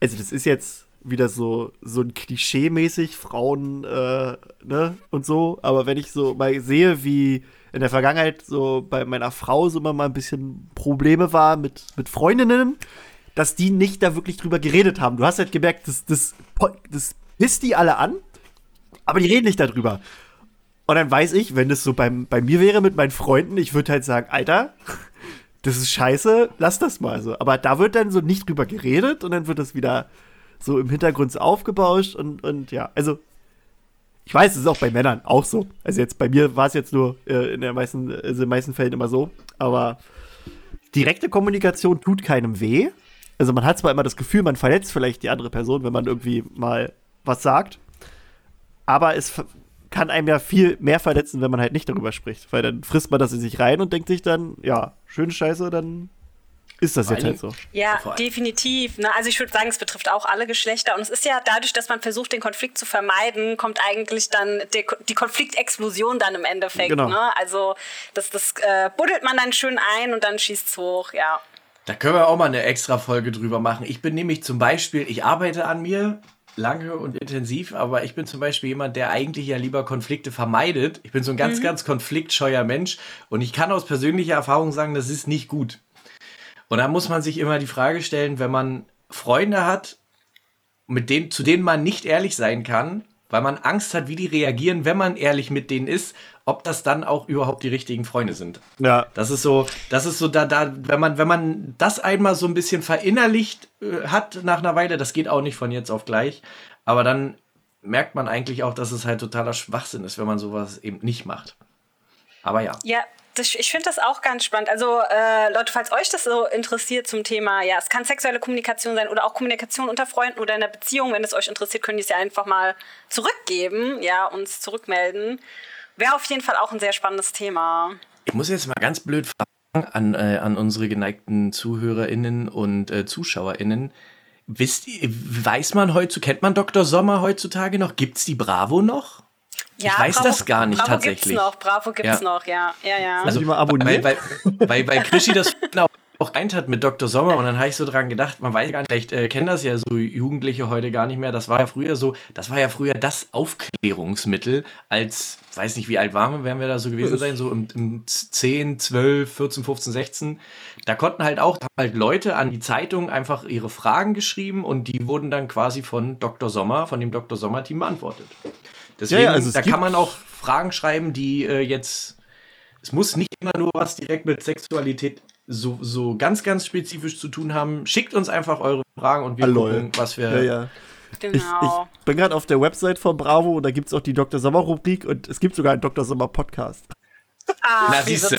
also das ist jetzt wieder so, so ein Klischee-mäßig, Frauen, äh, ne, und so, aber wenn ich so mal sehe, wie in der Vergangenheit so bei meiner Frau so immer mal ein bisschen Probleme war mit, mit Freundinnen, dass die nicht da wirklich drüber geredet haben. Du hast halt gemerkt, das, das, das pisst die alle an, aber die reden nicht darüber. Und dann weiß ich, wenn das so beim, bei mir wäre mit meinen Freunden, ich würde halt sagen, Alter, das ist scheiße, lass das mal so. Aber da wird dann so nicht drüber geredet und dann wird das wieder so im Hintergrund so aufgebauscht und, und ja, also ich weiß, es ist auch bei Männern auch so. Also jetzt bei mir war es jetzt nur äh, in, der meisten, also in den meisten Fällen immer so, aber direkte Kommunikation tut keinem weh also man hat zwar immer das Gefühl, man verletzt vielleicht die andere Person, wenn man irgendwie mal was sagt, aber es kann einem ja viel mehr verletzen, wenn man halt nicht darüber spricht, weil dann frisst man das in sich rein und denkt sich dann, ja, schöne Scheiße, dann ist das jetzt halt so. Ja, definitiv. Ne? Also ich würde sagen, es betrifft auch alle Geschlechter. Und es ist ja dadurch, dass man versucht, den Konflikt zu vermeiden, kommt eigentlich dann die, die Konfliktexplosion dann im Endeffekt. Genau. Ne? Also das, das äh, buddelt man dann schön ein und dann schießt es hoch, ja. Da können wir auch mal eine extra Folge drüber machen. Ich bin nämlich zum Beispiel, ich arbeite an mir lange und intensiv, aber ich bin zum Beispiel jemand, der eigentlich ja lieber Konflikte vermeidet. Ich bin so ein ganz, mhm. ganz konfliktscheuer Mensch und ich kann aus persönlicher Erfahrung sagen, das ist nicht gut. Und da muss man sich immer die Frage stellen, wenn man Freunde hat, mit denen, zu denen man nicht ehrlich sein kann, weil man Angst hat, wie die reagieren, wenn man ehrlich mit denen ist ob das dann auch überhaupt die richtigen Freunde sind. Ja. Das ist so, das ist so da, da, wenn man, wenn man das einmal so ein bisschen verinnerlicht äh, hat nach einer Weile, das geht auch nicht von jetzt auf gleich, aber dann merkt man eigentlich auch, dass es halt totaler Schwachsinn ist, wenn man sowas eben nicht macht. Aber ja. Ja, das, ich finde das auch ganz spannend. Also äh, Leute, falls euch das so interessiert zum Thema, ja, es kann sexuelle Kommunikation sein oder auch Kommunikation unter Freunden oder in einer Beziehung. Wenn es euch interessiert, könnt ihr es ja einfach mal zurückgeben, ja, uns zurückmelden. Wäre auf jeden Fall auch ein sehr spannendes Thema. Ich muss jetzt mal ganz blöd fragen an, äh, an unsere geneigten ZuhörerInnen und äh, ZuschauerInnen. Wisst, weiß man heutzutage, kennt man Dr. Sommer heutzutage noch? Gibt es die Bravo noch? Ja, ich weiß Bravo, das gar nicht Bravo tatsächlich. Bravo gibt's noch, Bravo gibt's ja. noch, ja. ja, ja. Also, mal abonnieren. Weil, weil, weil, weil Krischi das auch eint hat mit Dr. Sommer und dann habe ich so dran gedacht, man weiß gar nicht, vielleicht äh, kennen das ja so Jugendliche heute gar nicht mehr. Das war ja früher so, das war ja früher das Aufklärungsmittel, als, weiß nicht, wie alt waren wir, werden wir da so gewesen sein, so im, im 10, 12, 14, 15, 16. Da konnten halt auch halt Leute an die Zeitung einfach ihre Fragen geschrieben und die wurden dann quasi von Dr. Sommer, von dem Dr. Sommer-Team beantwortet. Deswegen, ja, ja, also da kann man auch Fragen schreiben, die äh, jetzt es muss nicht immer nur was direkt mit Sexualität so, so ganz, ganz spezifisch zu tun haben, schickt uns einfach eure Fragen und wir Hallo. gucken, was wir. Ja, ja. Genau. Ich, ich bin gerade auf der Website von Bravo und da gibt es auch die Dr. Sommer-Rubrik und es gibt sogar einen Dr. Sommer-Podcast. Ah, Na, siehst du,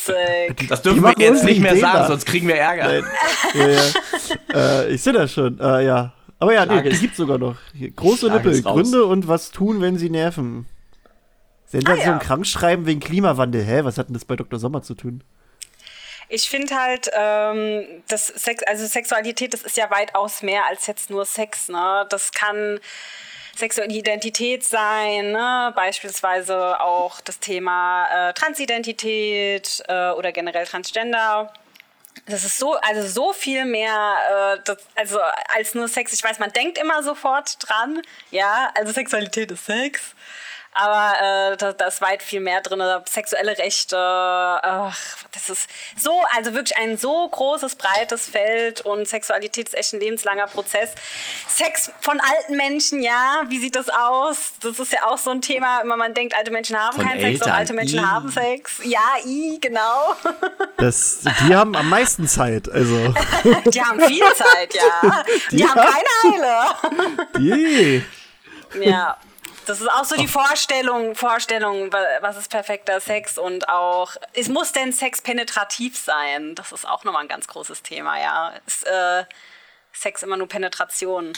das dürfen wir jetzt nicht mehr sagen, da. sonst kriegen wir Ärger. ja, ja. äh, ich sehe das schon, äh, ja. Aber ja, nee, die gibt es sogar noch. Hier, große Nippel, Gründe und was tun, wenn sie nerven. Sensation ah, ja. Krankschreiben wegen Klimawandel. Hä, was hat denn das bei Dr. Sommer zu tun? Ich finde halt, ähm, das Sex, also Sexualität, das ist ja weitaus mehr als jetzt nur Sex. Ne? Das kann sexuelle Identität sein, ne? beispielsweise auch das Thema äh, Transidentität äh, oder generell Transgender. Das ist so, also so viel mehr, äh, das, also als nur Sex. Ich weiß, man denkt immer sofort dran, ja, also Sexualität ist Sex. Aber äh, da, da ist weit viel mehr drin. Sexuelle Rechte, ach, das ist so, also wirklich ein so großes, breites Feld und Sexualität ist echt ein lebenslanger Prozess. Sex von alten Menschen, ja, wie sieht das aus? Das ist ja auch so ein Thema, immer man denkt, alte Menschen haben von keinen Eltern. Sex und alte Menschen I. haben Sex. Ja, i, genau. Das, die haben am meisten Zeit, also. die haben viel Zeit, ja. Die, die haben keine Eile. Die. Ja. Das ist auch so die Vorstellung, Vorstellung, was ist perfekter Sex und auch, es muss denn Sex penetrativ sein? Das ist auch nochmal ein ganz großes Thema, ja. Ist äh, Sex immer nur Penetration?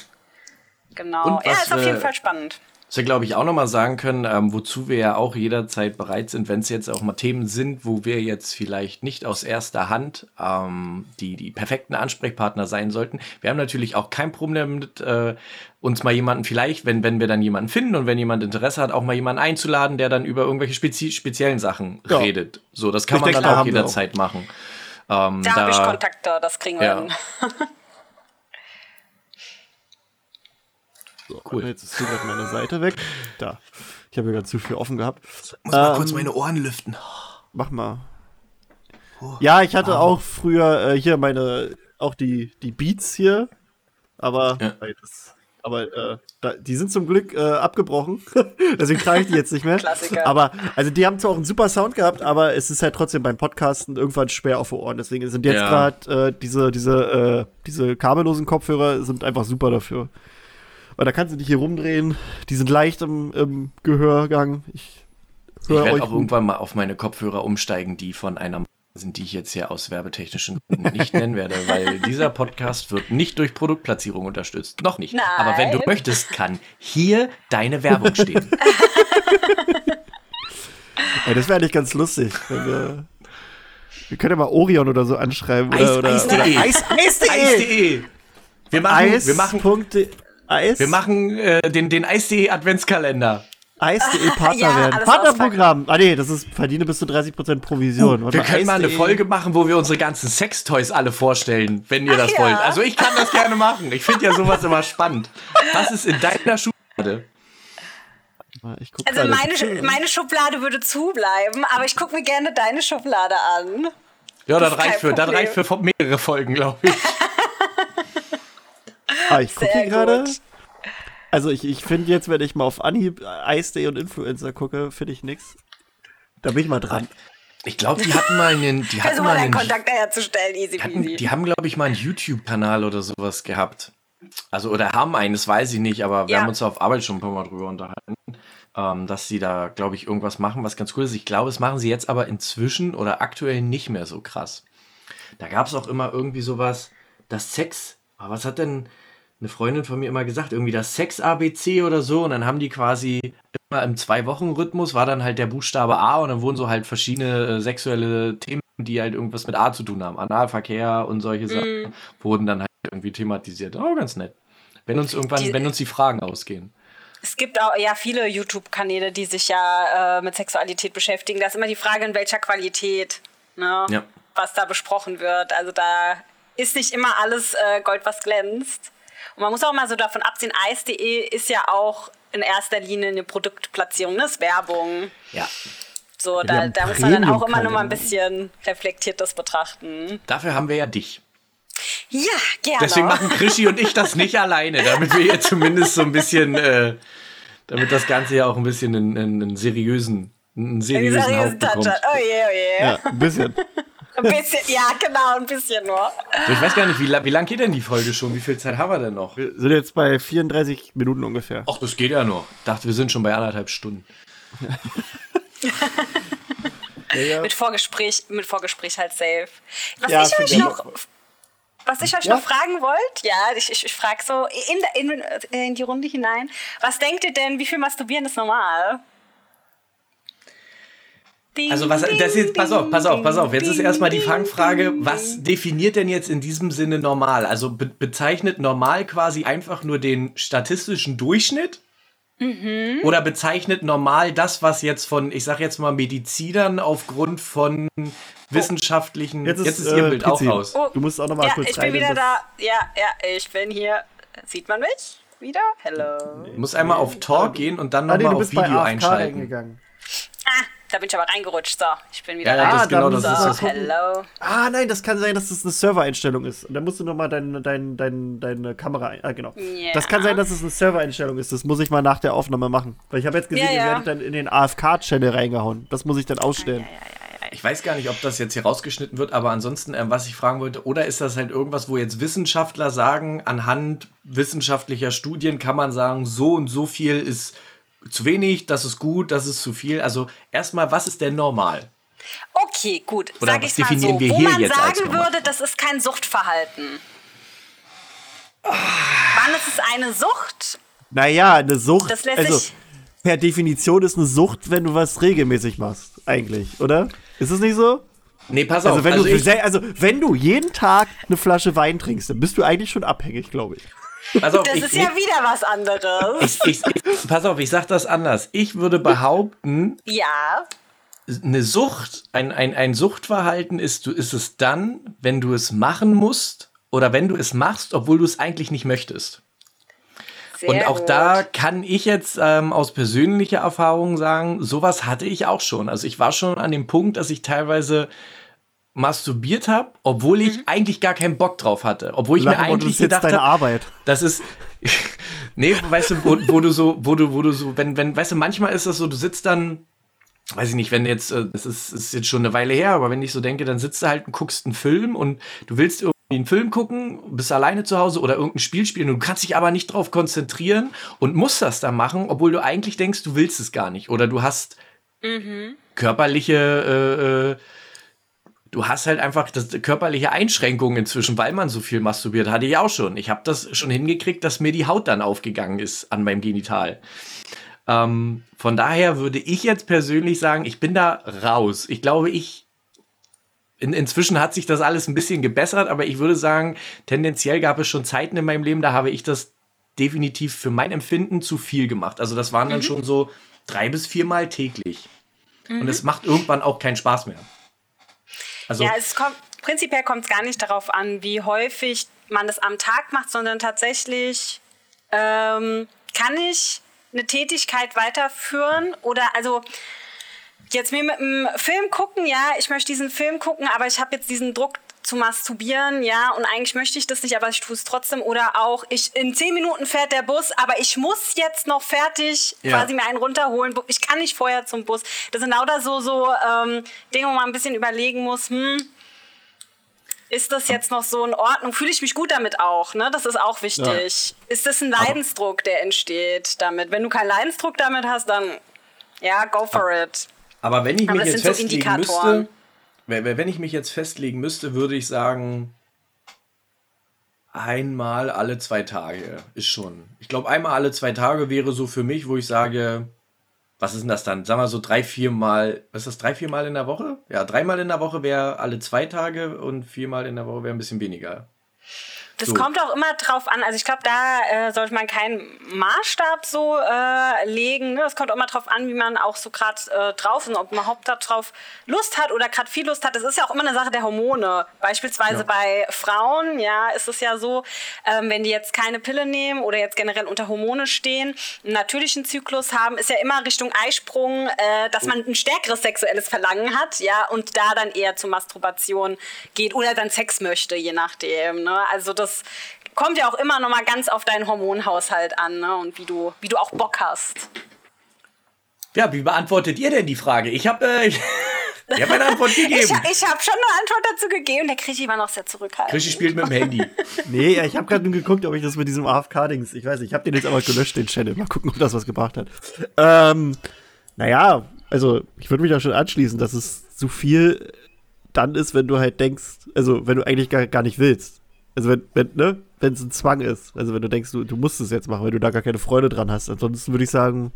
Genau. ja, ist auf jeden Fall spannend. Was wir, glaube ich, auch nochmal sagen können, ähm, wozu wir ja auch jederzeit bereit sind, wenn es jetzt auch mal Themen sind, wo wir jetzt vielleicht nicht aus erster Hand ähm, die, die perfekten Ansprechpartner sein sollten. Wir haben natürlich auch kein Problem mit, äh, uns mal jemanden vielleicht, wenn, wenn wir dann jemanden finden und wenn jemand Interesse hat, auch mal jemanden einzuladen, der dann über irgendwelche spezi speziellen Sachen ja. redet. So, das kann ich man denke, dann auch jederzeit auch. machen. Ähm, da, da habe ich Kontakte, das kriegen wir ja. hin. So, cool. Jetzt ist hier gerade meine Seite weg. Da. Ich habe ja gerade zu viel offen gehabt. Ich muss ähm, mal kurz meine Ohren lüften. Mach mal. Ja, ich hatte auch früher äh, hier meine, auch die, die Beats hier. Aber ja. das, aber äh, da, die sind zum Glück äh, abgebrochen. Deswegen trage ich die jetzt nicht mehr. Klassiker. Aber also die haben zwar auch einen super Sound gehabt, aber es ist halt trotzdem beim Podcasten irgendwann schwer auf die Ohren. Deswegen sind jetzt ja. gerade äh, diese, diese, äh, diese kabellosen Kopfhörer sind einfach super dafür. Weil da kannst du dich hier rumdrehen. Die sind leicht im, im Gehörgang. Ich, ich werde auch irgendwann mal auf meine Kopfhörer umsteigen, die von einer sind, die ich jetzt hier aus werbetechnischen Gründen nicht nennen werde, weil dieser Podcast wird nicht durch Produktplatzierung unterstützt. Noch nicht. Nein. Aber wenn du möchtest, kann hier deine Werbung stehen. Ey, das wäre eigentlich ganz lustig, wenn wir. Wir können ja mal Orion oder so anschreiben. Eis, oder, oder, Eis.de. Oder Eis, Eis.de. Eis.de. Wir machen, Eis. wir machen Punkte. Eis? Wir machen äh, den, den Eis.de Adventskalender. Eis.de Partner ja, werden. Partnerprogramm. Ah nee, das ist verdiene bis zu 30% Provision. Uh, wir können mal eine Folge machen, wo wir unsere ganzen Sextoys alle vorstellen, wenn ihr Ach das ja. wollt. Also ich kann das gerne machen. Ich finde ja sowas immer spannend. Was ist in deiner Schublade? also meine, meine Schublade würde zubleiben, aber ich gucke mir gerne deine Schublade an. Ja, das, das reicht, für, das reicht für mehrere Folgen, glaube ich. Ah, ich gucke hier gerade. Also ich, ich finde jetzt, wenn ich mal auf Anhieb Ice und Influencer gucke, finde ich nichts. Da bin ich mal dran. Ich glaube, die hatten mal einen. Die hatten mal einen Kontakt herzustellen, easy hatten, Die haben, glaube ich, mal einen YouTube-Kanal oder sowas gehabt. Also, oder haben einen, das weiß ich nicht, aber wir ja. haben uns auf Arbeit schon ein paar Mal drüber unterhalten, ähm, dass sie da, glaube ich, irgendwas machen, was ganz cool ist. Ich glaube, das machen sie jetzt aber inzwischen oder aktuell nicht mehr so krass. Da gab es auch immer irgendwie sowas, dass Sex. Aber was hat denn eine Freundin von mir immer gesagt, irgendwie das Sex-ABC oder so. Und dann haben die quasi immer im Zwei-Wochen-Rhythmus war dann halt der Buchstabe A und dann wurden so halt verschiedene äh, sexuelle Themen, die halt irgendwas mit A zu tun haben. Analverkehr und solche mm. Sachen wurden dann halt irgendwie thematisiert. Oh, ganz nett. Wenn uns irgendwann, die, wenn uns die Fragen ausgehen. Es gibt auch ja viele YouTube-Kanäle, die sich ja äh, mit Sexualität beschäftigen. Da ist immer die Frage, in welcher Qualität, ne, ja. was da besprochen wird. Also da ist nicht immer alles äh, Gold, was glänzt. Und man muss auch mal so davon absehen, Eis.de ist ja auch in erster Linie eine Produktplatzierung, ne? ist Werbung. Ja. So, da, da muss man dann auch immer noch mal ein bisschen reflektiert das betrachten. Dafür haben wir ja dich. Ja, gerne. Deswegen machen Krischi und ich das nicht alleine, damit wir hier zumindest so ein bisschen, äh, damit das Ganze ja auch ein bisschen einen, einen seriösen, einen seriösen, einen seriösen Touch hat. Oh je, oh je. Ja, ein bisschen. Ein bisschen, ja, genau, ein bisschen nur. Ich weiß gar nicht, wie, wie lang geht denn die Folge schon? Wie viel Zeit haben wir denn noch? Wir sind jetzt bei 34 Minuten ungefähr. Ach, das geht ja noch. Ich dachte, wir sind schon bei anderthalb Stunden. ja, ja. Mit Vorgespräch, mit Vorgespräch halt safe. Was ja, ich euch noch, was ich euch noch fragen wollte, ja, ich, ich, ich frage so in, in, in die Runde hinein, was denkt ihr denn, wie viel Masturbieren ist normal? Also was das jetzt, pass auf, pass auf, pass auf. Jetzt ist erstmal die Fangfrage, was definiert denn jetzt in diesem Sinne normal? Also be bezeichnet normal quasi einfach nur den statistischen Durchschnitt? Mhm. Oder bezeichnet normal das, was jetzt von, ich sag jetzt mal, Medizinern aufgrund von wissenschaftlichen. Jetzt ist, jetzt ist ihr äh, Bild PC. auch raus. Oh. Du musst auch nochmal ja, kurz Ich bin wieder da. Ja, ja, ich bin hier. Sieht man mich wieder? Hello. Du musst einmal auf Talk gehen und dann nochmal ah, auf Video einschalten. Gegangen. Ah, da bin ich aber reingerutscht. So, ich bin wieder ja, rein. Ja, das genau, das so, ist das. Hello. Ah, nein, das kann sein, dass das eine Servereinstellung ist. Und dann musst du nochmal dein, dein, dein, deine Kamera ein. Ah, genau. Yeah. Das kann sein, dass es eine Servereinstellung ist. Das muss ich mal nach der Aufnahme machen. Weil ich habe jetzt gesehen, ja, ja. ihr werdet dann in den AFK-Channel reingehauen. Das muss ich dann ausstellen. Ja, ja, ja, ich weiß gar nicht, ob das jetzt hier rausgeschnitten wird, aber ansonsten, ähm, was ich fragen wollte, oder ist das halt irgendwas, wo jetzt Wissenschaftler sagen, anhand wissenschaftlicher Studien kann man sagen, so und so viel ist zu wenig, das ist gut, das ist zu viel. Also erstmal, was ist denn normal? Okay, gut. Oder Sag ich mal so, wo man sagen würde, das ist kein Suchtverhalten. Ah. Wann ist es eine Sucht? Naja, eine Sucht. Das lässt also, per Definition ist eine Sucht, wenn du was regelmäßig machst, eigentlich, oder? Ist es nicht so? Nee, pass also, auf. Wenn also, du, also, wenn du jeden Tag eine Flasche Wein trinkst, dann bist du eigentlich schon abhängig, glaube ich. Auf, das ich, ist ja wieder was anderes. Ich, ich, pass auf, ich sag das anders. Ich würde behaupten, ja. Eine Sucht, ein, ein, ein Suchtverhalten ist, ist es dann, wenn du es machen musst oder wenn du es machst, obwohl du es eigentlich nicht möchtest. Sehr und auch gut. da kann ich jetzt ähm, aus persönlicher Erfahrung sagen, sowas hatte ich auch schon. Also ich war schon an dem Punkt, dass ich teilweise masturbiert habe, obwohl ich mhm. eigentlich gar keinen Bock drauf hatte. Obwohl ich Lange mir eigentlich gedacht habe, Arbeit. das ist nee, weißt du, wo, wo, du so, wo du, wo du so, wenn, wenn, weißt du, manchmal ist das so, du sitzt dann, weiß ich nicht, wenn jetzt, äh, das ist, ist jetzt schon eine Weile her, aber wenn ich so denke, dann sitzt du halt und guckst einen Film und du willst irgendwie einen Film gucken, bist alleine zu Hause oder irgendein Spiel spielen und du kannst dich aber nicht drauf konzentrieren und musst das da machen, obwohl du eigentlich denkst, du willst es gar nicht oder du hast mhm. körperliche äh, äh, du hast halt einfach das, körperliche Einschränkungen inzwischen, weil man so viel masturbiert. Hatte ich auch schon. Ich habe das schon hingekriegt, dass mir die Haut dann aufgegangen ist an meinem Genital. Ähm, von daher würde ich jetzt persönlich sagen, ich bin da raus. Ich glaube, ich. In, inzwischen hat sich das alles ein bisschen gebessert, aber ich würde sagen, tendenziell gab es schon Zeiten in meinem Leben, da habe ich das definitiv für mein Empfinden zu viel gemacht. Also das waren dann mhm. schon so drei bis viermal täglich. Mhm. Und es macht irgendwann auch keinen Spaß mehr. Also ja, es kommt, prinzipiell kommt es gar nicht darauf an, wie häufig man es am Tag macht, sondern tatsächlich ähm, kann ich eine Tätigkeit weiterführen oder also jetzt mir mit einem Film gucken, ja, ich möchte diesen Film gucken, aber ich habe jetzt diesen Druck zu masturbieren, ja, und eigentlich möchte ich das nicht, aber ich tue es trotzdem. Oder auch, ich in zehn Minuten fährt der Bus, aber ich muss jetzt noch fertig ja. quasi mir einen runterholen. Ich kann nicht vorher zum Bus. Das sind lauter so, so ähm, Dinge, wo man ein bisschen überlegen muss, hm, ist das jetzt noch so in Ordnung? Fühle ich mich gut damit auch? Ne? Das ist auch wichtig. Ja. Ist das ein Leidensdruck, der entsteht damit? Wenn du keinen Leidensdruck damit hast, dann ja, go for it. Aber wenn ich mich jetzt festlegen so müsste, wenn ich mich jetzt festlegen müsste, würde ich sagen, einmal alle zwei Tage ist schon. Ich glaube, einmal alle zwei Tage wäre so für mich, wo ich sage, was ist denn das dann? Sagen wir so drei, vier Mal, was ist das, drei, vier Mal in der Woche? Ja, dreimal in der Woche wäre alle zwei Tage und viermal in der Woche wäre ein bisschen weniger. Das so. kommt auch immer drauf an. Also ich glaube, da äh, sollte man keinen Maßstab so äh, legen. Ne? Das kommt auch immer drauf an, wie man auch so gerade äh, drauf ist und ob man überhaupt darauf Lust hat oder gerade viel Lust hat. Das ist ja auch immer eine Sache der Hormone. Beispielsweise ja. bei Frauen, ja, ist es ja so, ähm, wenn die jetzt keine Pille nehmen oder jetzt generell unter Hormone stehen, einen natürlichen Zyklus haben, ist ja immer Richtung Eisprung, äh, dass man ein stärkeres sexuelles Verlangen hat, ja, und da dann eher zur Masturbation geht oder dann Sex möchte, je nachdem. Ne? Also das das kommt ja auch immer noch mal ganz auf deinen Hormonhaushalt an ne? und wie du, wie du auch Bock hast. Ja, wie beantwortet ihr denn die Frage? Ich habe äh, ich hab eine Antwort gegeben. ich, ich habe schon eine Antwort dazu gegeben. Der Krischi war noch sehr zurückhaltend. Krischi spielt mit dem Handy. nee, ja, ich habe gerade nur geguckt, ob ich das mit diesem AFK-Dings, ich weiß nicht, ich habe den jetzt aber gelöscht, den Channel. Mal gucken, ob das was gebracht hat. Ähm, naja, also ich würde mich auch schon anschließen, dass es zu viel dann ist, wenn du halt denkst, also wenn du eigentlich gar, gar nicht willst. Also wenn, wenn, ne, wenn es ein Zwang ist. Also wenn du denkst, du, du musst es jetzt machen, weil du da gar keine Freude dran hast. Ansonsten würde ich sagen,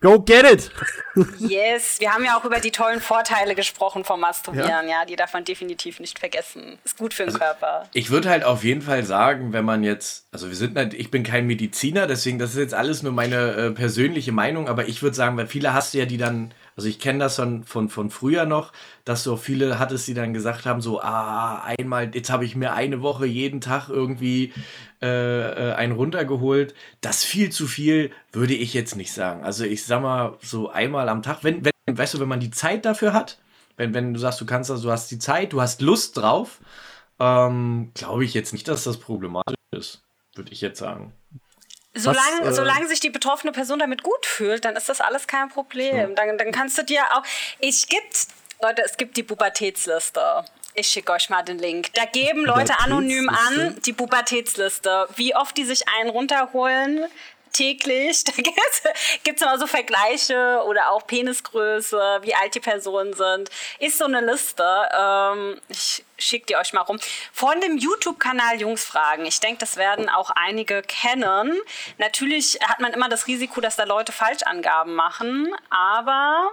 Go get it! yes, wir haben ja auch über die tollen Vorteile gesprochen vom Masturbieren, ja, ja die darf man definitiv nicht vergessen. Ist gut für den also, Körper. Ich würde halt auf jeden Fall sagen, wenn man jetzt, also wir sind, ich bin kein Mediziner, deswegen das ist jetzt alles nur meine äh, persönliche Meinung, aber ich würde sagen, weil viele hast du ja, die dann also ich kenne das von, von, von früher noch, dass so viele hattest, die dann gesagt haben, so, ah, einmal, jetzt habe ich mir eine Woche jeden Tag irgendwie äh, äh, einen runtergeholt. Das viel zu viel, würde ich jetzt nicht sagen. Also ich sag mal, so einmal am Tag, wenn, wenn, weißt du, wenn man die Zeit dafür hat, wenn, wenn du sagst, du kannst das, du hast die Zeit, du hast Lust drauf, ähm, glaube ich jetzt nicht, dass das problematisch ist, würde ich jetzt sagen. Solange, Was, äh, solange sich die betroffene Person damit gut fühlt, dann ist das alles kein Problem. Dann, dann kannst du dir auch. Ich gibt, Leute, es gibt die Pubertätsliste. Ich schicke euch mal den Link. Da geben Leute anonym an die Pubertätsliste, wie oft die sich einen runterholen, täglich. Da gibt es immer so Vergleiche oder auch Penisgröße, wie alt die Personen sind. Ist so eine Liste. Ähm, ich schicke die euch mal rum. Von dem YouTube-Kanal Jungsfragen. Ich denke, das werden auch einige kennen. Natürlich hat man immer das Risiko, dass da Leute Falschangaben machen, aber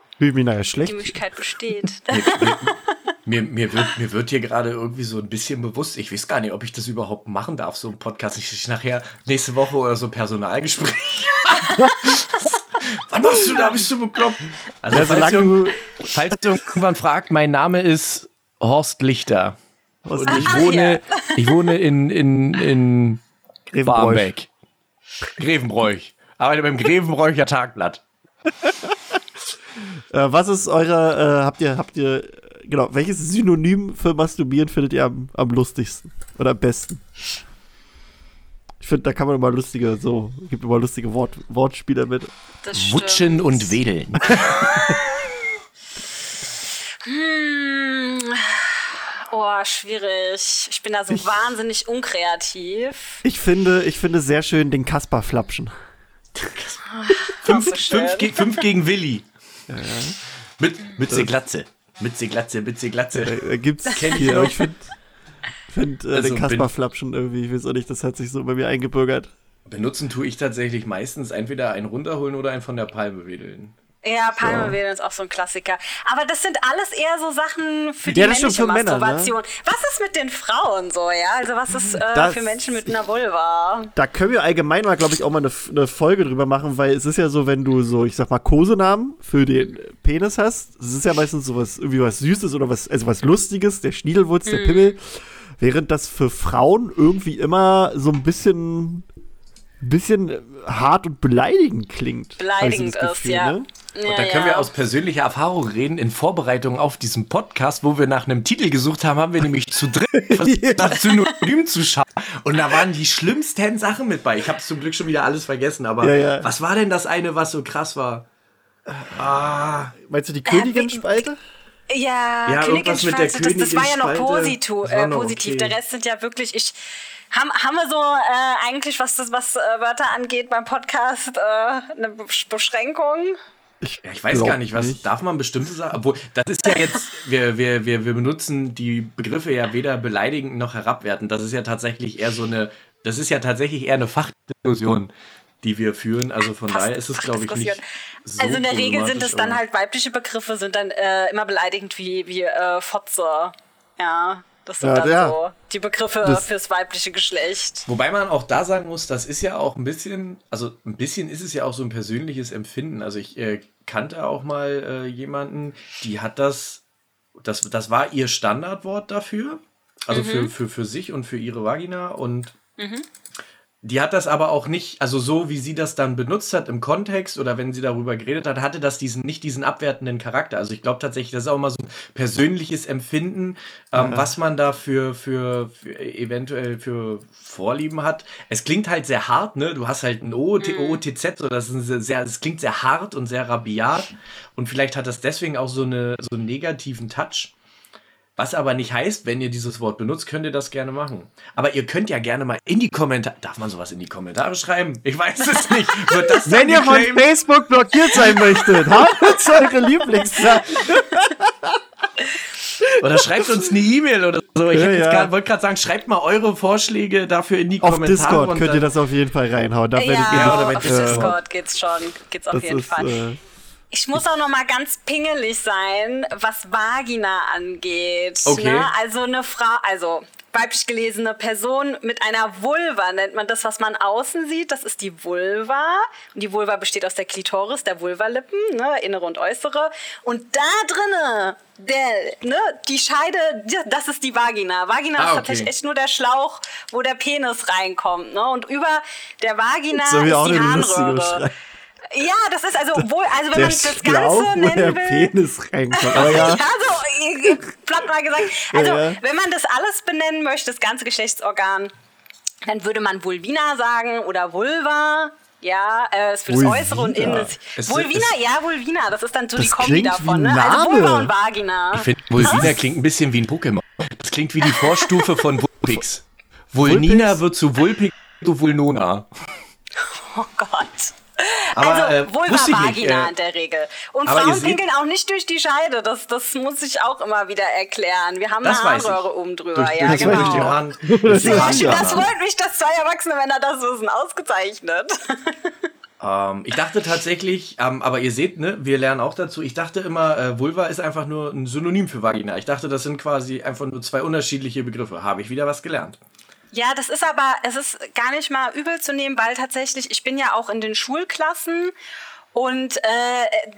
schlecht. die Möglichkeit besteht. mir, mir, wird, mir wird hier gerade irgendwie so ein bisschen bewusst, ich weiß gar nicht, ob ich das überhaupt machen darf, so ein Podcast. Ich nachher nächste Woche oder so Personalgespräch. Wann machst du da? Bist du bekloppt? Also, ja, falls, du, falls du irgendwann fragt, mein Name ist Horst Lichter. Und ich wohne, ich wohne in, in, in Barmbek. Grevenbräuch. Arbeite beim Grevenbräucher Tagblatt. äh, was ist eure, äh, habt ihr, habt ihr, genau, welches Synonym für Masturbieren findet ihr am, am lustigsten oder am besten? Ich finde, da kann man immer lustige, so, gibt immer lustige Wort, Wortspiele mit. Wutschen und Wedeln. hm. Oh, schwierig. Ich bin da so ich, wahnsinnig unkreativ. Ich finde, ich finde sehr schön den Kasper flapschen. fünf, fünf, ge fünf, gegen Willi. Ja, ja. Mit, mit Glatze. Mit Glatze, mit Glatze. Äh, gibt's Kenn ich, ich finde finde äh, also den Kasper-Flapschen irgendwie, ich weiß auch nicht, das hat sich so bei mir eingebürgert. Benutzen tue ich tatsächlich meistens entweder einen runterholen oder einen von der Palme wedeln. Ja, Palmwedeln ja. ist auch so ein Klassiker. Aber das sind alles eher so Sachen für die ja, männliche für Masturbation. Männer, ne? Was ist mit den Frauen so, ja? Also was ist äh, für Menschen mit einer Vulva? Da können wir allgemein mal, glaube ich, auch mal eine, eine, Folge drüber machen, weil es ist ja so, wenn du so, ich sag mal, Kosenamen für den Penis hast, es ist ja meistens so was, irgendwie was Süßes oder was, also was Lustiges, der Schniedelwurz, der mhm. Pimmel. Während das für Frauen irgendwie immer so ein bisschen, bisschen hart und beleidigend klingt. Beleidigend so ist, ja. Ne? Ja, und da können ja. wir aus persönlicher Erfahrung reden. In Vorbereitung auf diesen Podcast, wo wir nach einem Titel gesucht haben, haben wir nämlich zu dritt versucht, nach Synonym zu schauen. Und da waren die schlimmsten Sachen mit bei. Ich habe zum Glück schon wieder alles vergessen. Aber ja, was war denn das eine, was so krass war? Ah, meinst du die Königin-Spalte? Äh, ja, ja irgendwas mit der das, das war ja noch positiv. Äh, positiv. Okay. Der Rest sind ja wirklich, ich haben, haben wir so äh, eigentlich, was das, was äh, Wörter angeht beim Podcast, äh, eine Beschränkung? Ich, ja, ich weiß gar nicht, was nicht. darf man bestimmte Sachen, obwohl das ist ja jetzt, wir, wir, wir, wir benutzen die Begriffe ja weder beleidigend noch herabwertend. Das ist ja tatsächlich eher so eine, das ist ja tatsächlich eher eine Fachdiskussion die wir führen. Also von Fast daher ist es, glaube ich, nicht. So also in der Regel sind es dann halt weibliche Begriffe, sind dann äh, immer beleidigend wie, wie äh, Fotze. Ja. Das sind ja, dann ja. so die Begriffe das fürs weibliche Geschlecht. Wobei man auch da sagen muss, das ist ja auch ein bisschen, also ein bisschen ist es ja auch so ein persönliches Empfinden. Also ich äh, kannte auch mal äh, jemanden, die hat das, das, das war ihr Standardwort dafür. Also mhm. für, für, für sich und für ihre Vagina und mhm. Die hat das aber auch nicht, also so wie sie das dann benutzt hat im Kontext oder wenn sie darüber geredet hat, hatte das diesen nicht diesen abwertenden Charakter. Also ich glaube tatsächlich, das ist auch mal so ein persönliches Empfinden, ähm, ja. was man da für, für, für, eventuell für Vorlieben hat. Es klingt halt sehr hart, ne? Du hast halt ein OT, mhm. OTZ, so das ist sehr, es klingt sehr hart und sehr rabiat und vielleicht hat das deswegen auch so eine so einen negativen Touch. Was aber nicht heißt, wenn ihr dieses Wort benutzt, könnt ihr das gerne machen. Aber ihr könnt ja gerne mal in die Kommentare. Darf man sowas in die Kommentare schreiben? Ich weiß es nicht. wenn ihr von Facebook blockiert sein möchtet, habt eure Lieblingssachen. Oder schreibt uns eine E-Mail oder so. Ich ja, ja. wollte gerade sagen, schreibt mal eure Vorschläge dafür in die auf Kommentare. Auf Discord könnt ihr das auf jeden Fall reinhauen. Da ja, ja auf äh, Discord geht's schon. Geht's auf jeden ist, Fall. Äh, ich muss auch noch mal ganz pingelig sein, was Vagina angeht. Okay. Ne? Also eine Frau, also weiblich gelesene Person mit einer Vulva nennt man das, was man außen sieht. Das ist die Vulva. Und die Vulva besteht aus der Klitoris, der Vulvalippen, ne, innere und äußere. Und da drinne, der, ne, die Scheide, das ist die Vagina. Vagina ah, ist tatsächlich echt nur der Schlauch, wo der Penis reinkommt. Ne? Und über der Vagina ist die Harnröhre. Ja, das ist also wohl, also wenn der man das Schlauch, Ganze nennen der will. Penis reinkommt. Aber ja. also, platt mal gesagt. Also, ja, ja. wenn man das alles benennen möchte, das ganze Geschlechtsorgan, dann würde man Vulvina sagen oder Vulva. Ja, äh, ist für das Äußere und Innen. Vulvina, ja, Vulvina, das ist dann so die Kombi davon. Ne? Also Vulva und Vagina. Ich finde, Vulvina Was? klingt ein bisschen wie ein Pokémon. Das klingt wie die Vorstufe von Vulpix. Vulnina wird zu Vulpix, zu Vulnona. Oh Gott. Aber, also äh, Vulva-Vagina äh, in der Regel. Und Frauen pinkeln auch nicht durch die Scheide. Das, das muss ich auch immer wieder erklären. Wir haben eine Harnröhre oben drüber. Durch, ja, durch, genau. durch den Hahn. Das, das freut mich, dass zwei erwachsene Männer das wissen. Ausgezeichnet. Ähm, ich dachte tatsächlich, ähm, aber ihr seht, ne, wir lernen auch dazu. Ich dachte immer, äh, Vulva ist einfach nur ein Synonym für Vagina. Ich dachte, das sind quasi einfach nur zwei unterschiedliche Begriffe. Habe ich wieder was gelernt. Ja, das ist aber, es ist gar nicht mal übel zu nehmen, weil tatsächlich, ich bin ja auch in den Schulklassen und äh,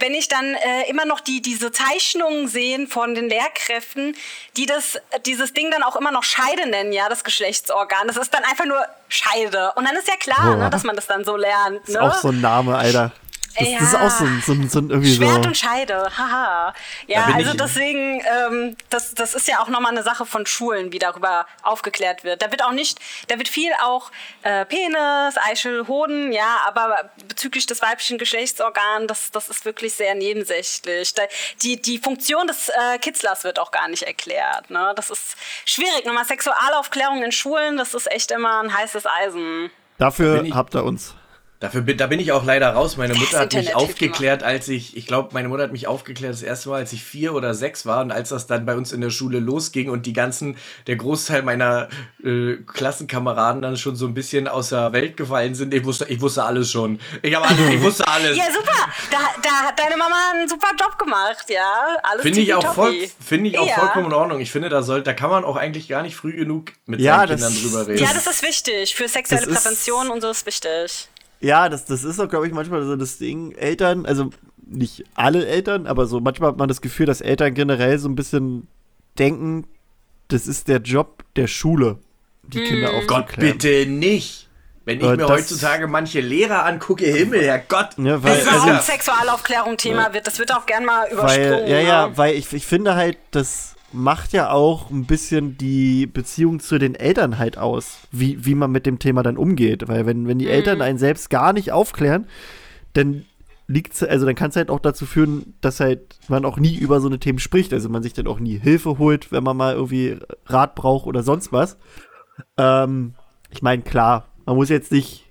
wenn ich dann äh, immer noch die diese Zeichnungen sehen von den Lehrkräften, die das dieses Ding dann auch immer noch Scheide nennen, ja, das Geschlechtsorgan, das ist dann einfach nur Scheide. Und dann ist ja klar, oh. ne, dass man das dann so lernt. Ne? Ist auch so ein Name, Alter. Das, ja. das, ist auch so ein, so ein, so ein irgendwie Schwert so. und Scheide, haha. Ja, also deswegen, ähm, das, das ist ja auch nochmal eine Sache von Schulen, wie darüber aufgeklärt wird. Da wird auch nicht, da wird viel auch äh, Penis, Eichel, Hoden, ja, aber bezüglich des weiblichen Geschlechtsorgans, das, das ist wirklich sehr nebensächlich. Da, die, die Funktion des äh, Kitzlers wird auch gar nicht erklärt. Ne? Das ist schwierig. Nochmal Sexualaufklärung in Schulen, das ist echt immer ein heißes Eisen. Dafür habt ihr uns. Dafür bin, da bin ich auch leider raus. Meine Mutter hat mich aufgeklärt, als ich, ich glaube, meine Mutter hat mich aufgeklärt das erste Mal, als ich vier oder sechs war und als das dann bei uns in der Schule losging und die ganzen, der Großteil meiner äh, Klassenkameraden dann schon so ein bisschen aus der Welt gefallen sind. Ich wusste, ich wusste alles schon. Ich habe alles, ich wusste alles. ja, super. Da, da hat deine Mama einen super Job gemacht, ja. Alles Finde ich auch, voll, find ich auch ja. vollkommen in Ordnung. Ich finde, da soll, da kann man auch eigentlich gar nicht früh genug mit ja, seinen Kindern drüber reden. Ja, das ist wichtig. Für sexuelle Prävention und so ist wichtig. Ja, das, das ist auch, glaube ich, manchmal so das Ding. Eltern, also nicht alle Eltern, aber so manchmal hat man das Gefühl, dass Eltern generell so ein bisschen denken, das ist der Job der Schule, die hm. Kinder aufzuklären. Gott, bitte nicht! Wenn ich aber mir heutzutage manche Lehrer angucke, Himmel, Herrgott. Ja, weil, das also, Sexualaufklärung Thema ja. wird, das wird auch gern mal übersprungen. Weil, ja, ja, ne? weil ich, ich finde halt, dass macht ja auch ein bisschen die Beziehung zu den Eltern halt aus, wie, wie man mit dem Thema dann umgeht. Weil wenn, wenn die mhm. Eltern einen selbst gar nicht aufklären, dann liegt also dann kann es halt auch dazu führen, dass halt man auch nie über so eine Themen spricht. Also man sich dann auch nie Hilfe holt, wenn man mal irgendwie Rat braucht oder sonst was. Ähm, ich meine, klar, man muss jetzt nicht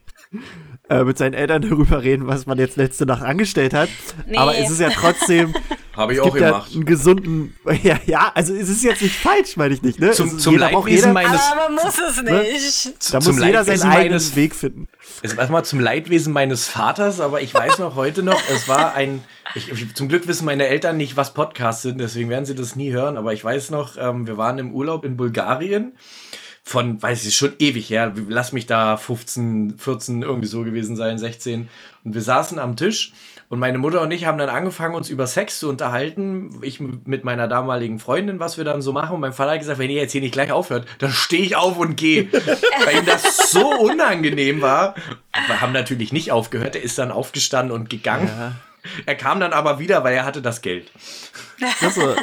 äh, mit seinen Eltern darüber reden, was man jetzt letzte Nacht angestellt hat. Nee. Aber es ist ja trotzdem. Habe ich auch gemacht. einen gesunden. Ja, ja, also es ist jetzt nicht falsch, meine ich nicht. Ne? Zum, zum Leidwesen meines. Aber man muss es ne? nicht. Ne? Da muss jeder seinen eigenen Weg finden. Es war mal zum Leidwesen meines Vaters, aber ich weiß noch heute noch, es war ein. Ich, zum Glück wissen meine Eltern nicht, was Podcasts sind, deswegen werden sie das nie hören. Aber ich weiß noch, ähm, wir waren im Urlaub in Bulgarien von, weiß ich, schon ewig her, lass mich da 15, 14 irgendwie so gewesen sein, 16. Und wir saßen am Tisch und meine Mutter und ich haben dann angefangen, uns über Sex zu unterhalten. Ich mit meiner damaligen Freundin, was wir dann so machen. Und mein Vater hat gesagt, wenn ihr jetzt hier nicht gleich aufhört, dann stehe ich auf und gehe. Weil ihm das so unangenehm war. Wir haben natürlich nicht aufgehört. Er ist dann aufgestanden und gegangen. Ja. Er kam dann aber wieder, weil er hatte das Geld. Also,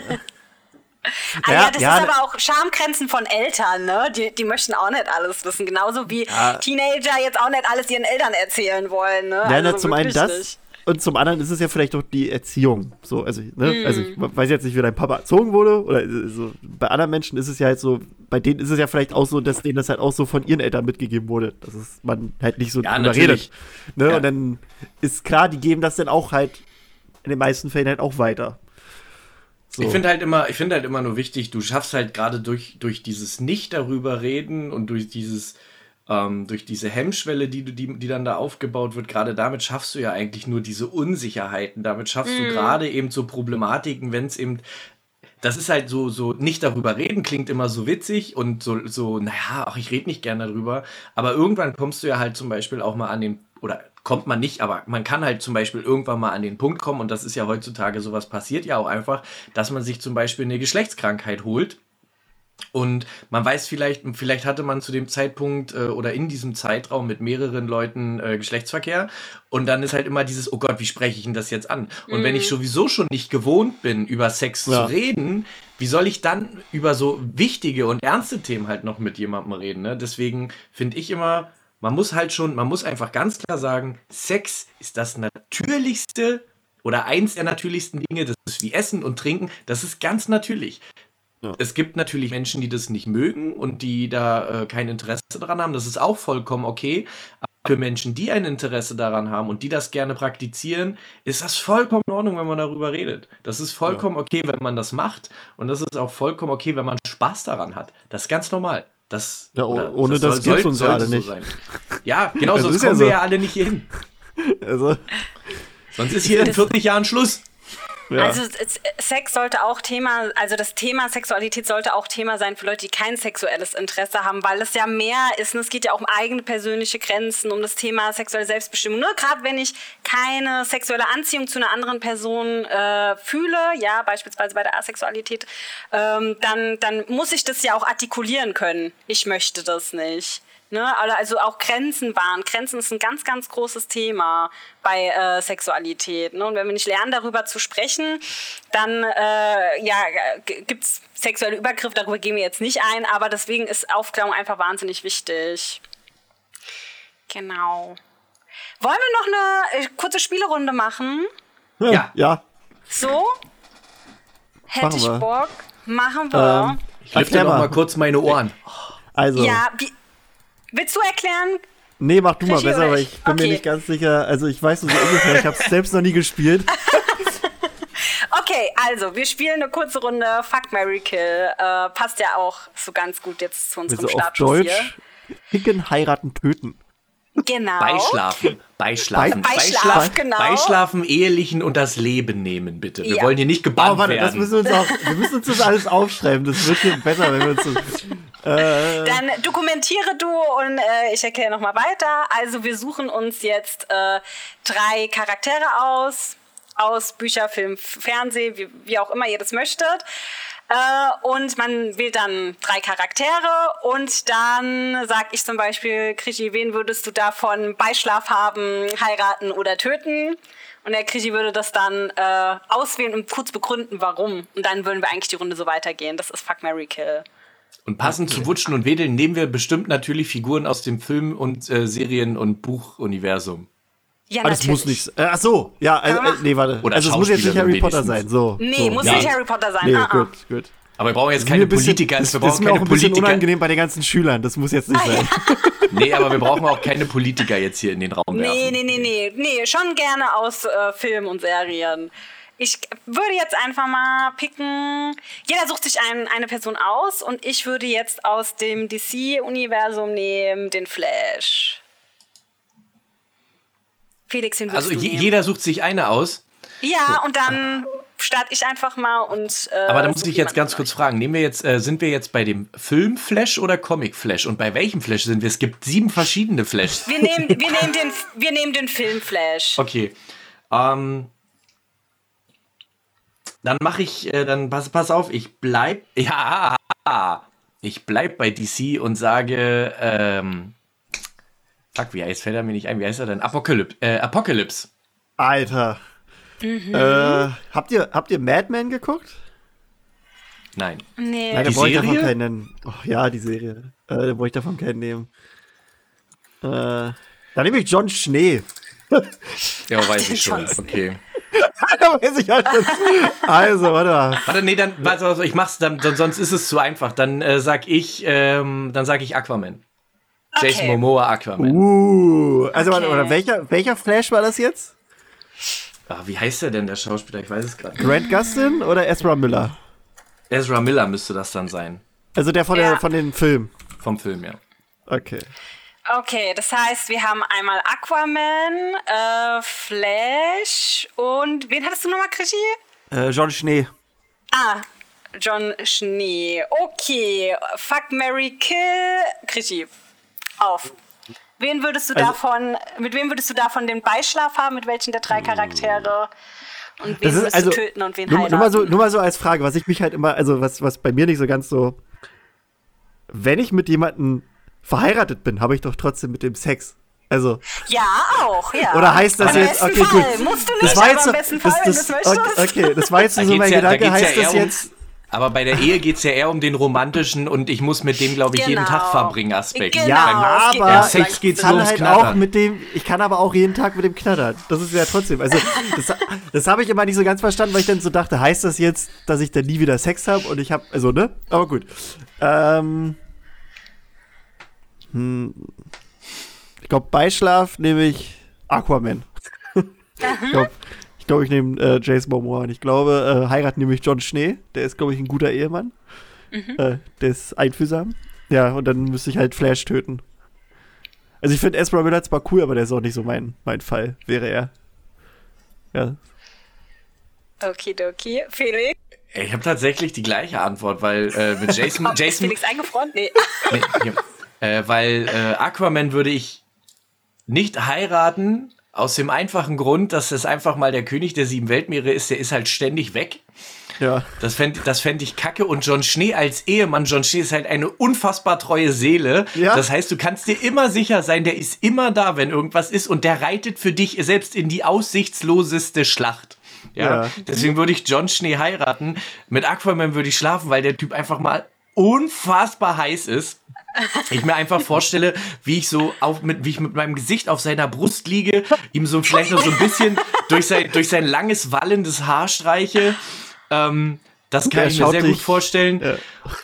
Ah, ja, ja, das ja, ist aber auch Schamgrenzen von Eltern, ne? Die, die möchten auch nicht alles wissen. Genauso wie ja. Teenager jetzt auch nicht alles ihren Eltern erzählen wollen, ne? Ja, also zum einen das. Nicht. Und zum anderen ist es ja vielleicht auch die Erziehung. So, also, ne? Mm. also ich weiß jetzt nicht, wie dein Papa erzogen wurde. Oder so. Bei anderen Menschen ist es ja halt so, bei denen ist es ja vielleicht auch so, dass denen das halt auch so von ihren Eltern mitgegeben wurde. Dass es, man halt nicht so ja, drüber redet. Ne? Ja. Und dann ist klar, die geben das dann auch halt in den meisten Fällen halt auch weiter. So. Ich finde halt immer, ich finde halt immer nur wichtig, du schaffst halt gerade durch, durch dieses Nicht darüber reden und durch dieses, ähm, durch diese Hemmschwelle, die, du, die, die dann da aufgebaut wird, gerade damit schaffst du ja eigentlich nur diese Unsicherheiten. Damit schaffst mm. du mhm. gerade eben so Problematiken, wenn es eben das ist halt so, so nicht darüber reden, klingt immer so witzig und so, so, naja, ach, ich rede nicht gerne darüber. Aber irgendwann kommst du ja halt zum Beispiel auch mal an den, oder kommt man nicht, aber man kann halt zum Beispiel irgendwann mal an den Punkt kommen, und das ist ja heutzutage sowas passiert ja auch einfach, dass man sich zum Beispiel eine Geschlechtskrankheit holt und man weiß vielleicht, vielleicht hatte man zu dem Zeitpunkt äh, oder in diesem Zeitraum mit mehreren Leuten äh, Geschlechtsverkehr. Und dann ist halt immer dieses, oh Gott, wie spreche ich denn das jetzt an? Und mhm. wenn ich mhm. sowieso schon nicht gewohnt bin, über Sex ja. zu reden, wie soll ich dann über so wichtige und ernste Themen halt noch mit jemandem reden? Ne? Deswegen finde ich immer, man muss halt schon, man muss einfach ganz klar sagen, Sex ist das natürlichste oder eins der natürlichsten Dinge, das ist wie Essen und Trinken, das ist ganz natürlich. Ja. Es gibt natürlich Menschen, die das nicht mögen und die da äh, kein Interesse daran haben. Das ist auch vollkommen okay. Aber für Menschen, die ein Interesse daran haben und die das gerne praktizieren, ist das vollkommen in Ordnung, wenn man darüber redet. Das ist vollkommen ja. okay, wenn man das macht. Und das ist auch vollkommen okay, wenn man Spaß daran hat. Das ist ganz normal. Das, ja, ohne das, das gibt es uns ja alle nicht. So ja, genau, sonst kommen ja so. wir ja alle nicht hier hin. Also. Sonst ist hier in 40 Jahren Schluss. Ja. Also Sex sollte auch Thema, also das Thema Sexualität sollte auch Thema sein für Leute, die kein sexuelles Interesse haben, weil es ja mehr ist und es geht ja auch um eigene persönliche Grenzen, um das Thema sexuelle Selbstbestimmung. Nur gerade wenn ich keine sexuelle Anziehung zu einer anderen Person äh, fühle, ja, beispielsweise bei der Asexualität, ähm, dann, dann muss ich das ja auch artikulieren können. Ich möchte das nicht. Ne? Also auch Grenzen wahren. Grenzen ist ein ganz, ganz großes Thema bei äh, Sexualität. Ne? Und wenn wir nicht lernen, darüber zu sprechen, dann äh, ja, gibt es sexuelle Übergriffe, darüber gehen wir jetzt nicht ein, aber deswegen ist Aufklärung einfach wahnsinnig wichtig. Genau. Wollen wir noch eine äh, kurze Spielerunde machen? Ja. Ja. So? Hätte ich Bock. Machen wir. Ähm, ich lüfte noch mal kurz meine Ohren. Also. Ja, wie, Willst du erklären? Nee, mach du mal besser, weil ich bin okay. mir nicht ganz sicher. Also ich weiß nur so ungefähr, ich habe es selbst noch nie gespielt. okay, also wir spielen eine kurze Runde Fuck Mary Kill. Äh, passt ja auch so ganz gut jetzt zu unserem also Startschuss auf Deutsch, hier. Ficken, heiraten, töten. Genau. Beischlafen. Beischlafen. Beischlaf, Beischlaf, genau. Beischlafen, ehelichen und das Leben nehmen, bitte. Wir ja. wollen hier nicht gebannt oh, warte, werden. Das müssen wir, uns auch, wir müssen uns das alles aufschreiben. Das wird hier besser, wenn wir uns das, äh. Dann dokumentiere du und äh, ich erkläre nochmal weiter. Also wir suchen uns jetzt äh, drei Charaktere aus, aus Bücher, Film, Fernsehen, wie, wie auch immer ihr das möchtet. Äh, und man wählt dann drei Charaktere und dann sag ich zum Beispiel, Krischi, wen würdest du davon Beischlaf haben, heiraten oder töten? Und der Krischi würde das dann äh, auswählen und kurz begründen, warum. Und dann würden wir eigentlich die Runde so weitergehen. Das ist Fuck, Mary Kill. Und passend okay. zu Wutschen und Wedeln nehmen wir bestimmt natürlich Figuren aus dem Film- und äh, Serien- und Buchuniversum. Ja, ah, das muss nicht. Äh, ach so, ja, also, äh, nee, warte. Oder also es muss jetzt nicht Harry Potter sein. So. Nee, so. muss ja. nicht Harry Potter sein. Nee, ah, gut, gut. Aber wir brauchen jetzt keine bisschen, Politiker. Das, wir brauchen das ist mir auch ein bisschen Politiker. unangenehm bei den ganzen Schülern. Das muss jetzt nicht ah, sein. Ja. nee, aber wir brauchen auch keine Politiker jetzt hier in den Raum nee, werfen. Nee, nee, nee, nee. Nee, schon gerne aus äh, Film und Serien. Ich würde jetzt einfach mal picken. Jeder sucht sich ein, eine Person aus und ich würde jetzt aus dem DC-Universum nehmen den Flash. Felix, den Also jeder sucht sich eine aus? Ja, und dann starte ich einfach mal und. Äh, Aber da muss ich jetzt ganz kurz fragen: Nehmen wir jetzt, äh, sind wir jetzt bei dem Film Flash oder Comic Flash? Und bei welchem Flash sind wir? Es gibt sieben verschiedene Flashs. Wir nehmen, wir nehmen, den, wir nehmen den Film Flash. Okay. Ähm, dann mache ich, äh, dann pass, pass auf, ich bleib, ja, ich bleib bei DC und sage, ähm, Fuck, wie heißt, fällt er mir nicht ein, wie heißt er denn? Apocalypse. Äh, Apocalypse. Alter. Mhm. Äh, habt, ihr, habt ihr Mad Men geguckt? Nein. Nee. Nein, da brauche ich davon keinen nennen. Oh, ja, die Serie. Äh, da brauche ich davon keinen nehmen. Äh, da nehme ich John Schnee. ja, weiß ich schon. Okay. da weiß ich halt Also, warte mal. Warte, nee, dann, also ich mach's dann, sonst ist es zu einfach. Dann äh, sag ich, ähm, dann sag ich Aquaman. Okay. Jason Momoa Aquaman. Uh, also okay. warte, oder welcher, welcher Flash war das jetzt? Ach, wie heißt der denn, der Schauspieler? Ich weiß es gerade. Grant Gustin oder Ezra Miller? Ezra Miller müsste das dann sein. Also der von, ja. der, von den Filmen? Vom Film, ja. Okay. Okay, das heißt, wir haben einmal Aquaman, äh, Flash und wen hattest du nochmal, Krischi? Äh, John Schnee. Ah, John Schnee. Okay, Fuck, Mary Kill, Krischi. Auf. Wen würdest du also, davon, mit wem würdest du davon den Beischlaf haben? Mit welchen der drei Charaktere? Und wen würdest also, du töten und wen nur, heiraten? Nur mal, so, nur mal so als Frage, was ich mich halt immer, also was, was bei mir nicht so ganz so. Wenn ich mit jemandem verheiratet bin, habe ich doch trotzdem mit dem Sex. Also. Ja, auch, ja. Oder heißt das jetzt, okay, Fall. gut. Musst du nicht, das war jetzt, aber im besten Fall, das, das, okay, okay, das war jetzt so mein ja, Gedanke, da heißt ja das jetzt. Aber bei der Ehe geht es ja eher um den romantischen und ich muss mit dem, glaube ich, genau. jeden Tag verbringen Aspekt. Genau. Ja, aber beim Sex geht's nur ums halt Knattern. auch mit dem, ich kann aber auch jeden Tag mit dem knattern. Das ist ja trotzdem. Also, das, das habe ich immer nicht so ganz verstanden, weil ich dann so dachte, heißt das jetzt, dass ich dann nie wieder Sex habe und ich habe, also, ne? Aber gut. Ähm. Hm, ich glaube, Beischlaf nehme ich Aquaman. ich glaube, ich, glaub, ich nehme äh, Jason Momoa. Und ich glaube, äh, heiraten nehme ich John Schnee. Der ist, glaube ich, ein guter Ehemann. Mhm. Äh, der ist einfühlsam. Ja, und dann müsste ich halt Flash töten. Also ich finde Ezra Miller zwar cool, aber der ist auch nicht so mein, mein Fall, wäre er. Ja. Okidoki. Felix? Ich habe tatsächlich die gleiche Antwort, weil äh, mit Jason. Jason ist Felix eingefroren? Nee. nee äh, weil äh, Aquaman würde ich nicht heiraten, aus dem einfachen Grund, dass es einfach mal der König der sieben Weltmeere ist, der ist halt ständig weg. Ja. Das fände das fänd ich kacke. Und John Schnee als Ehemann, John Schnee ist halt eine unfassbar treue Seele. Ja. Das heißt, du kannst dir immer sicher sein, der ist immer da, wenn irgendwas ist. Und der reitet für dich selbst in die aussichtsloseste Schlacht. Ja. ja. Deswegen würde ich John Schnee heiraten. Mit Aquaman würde ich schlafen, weil der Typ einfach mal unfassbar heiß ist ich mir einfach vorstelle, wie ich so auf, mit, wie ich mit meinem Gesicht auf seiner Brust liege, ihm so vielleicht noch so ein bisschen durch sein, durch sein langes, wallendes Haar streiche. Ähm, das kann ich mir sehr dich. gut vorstellen. Ja.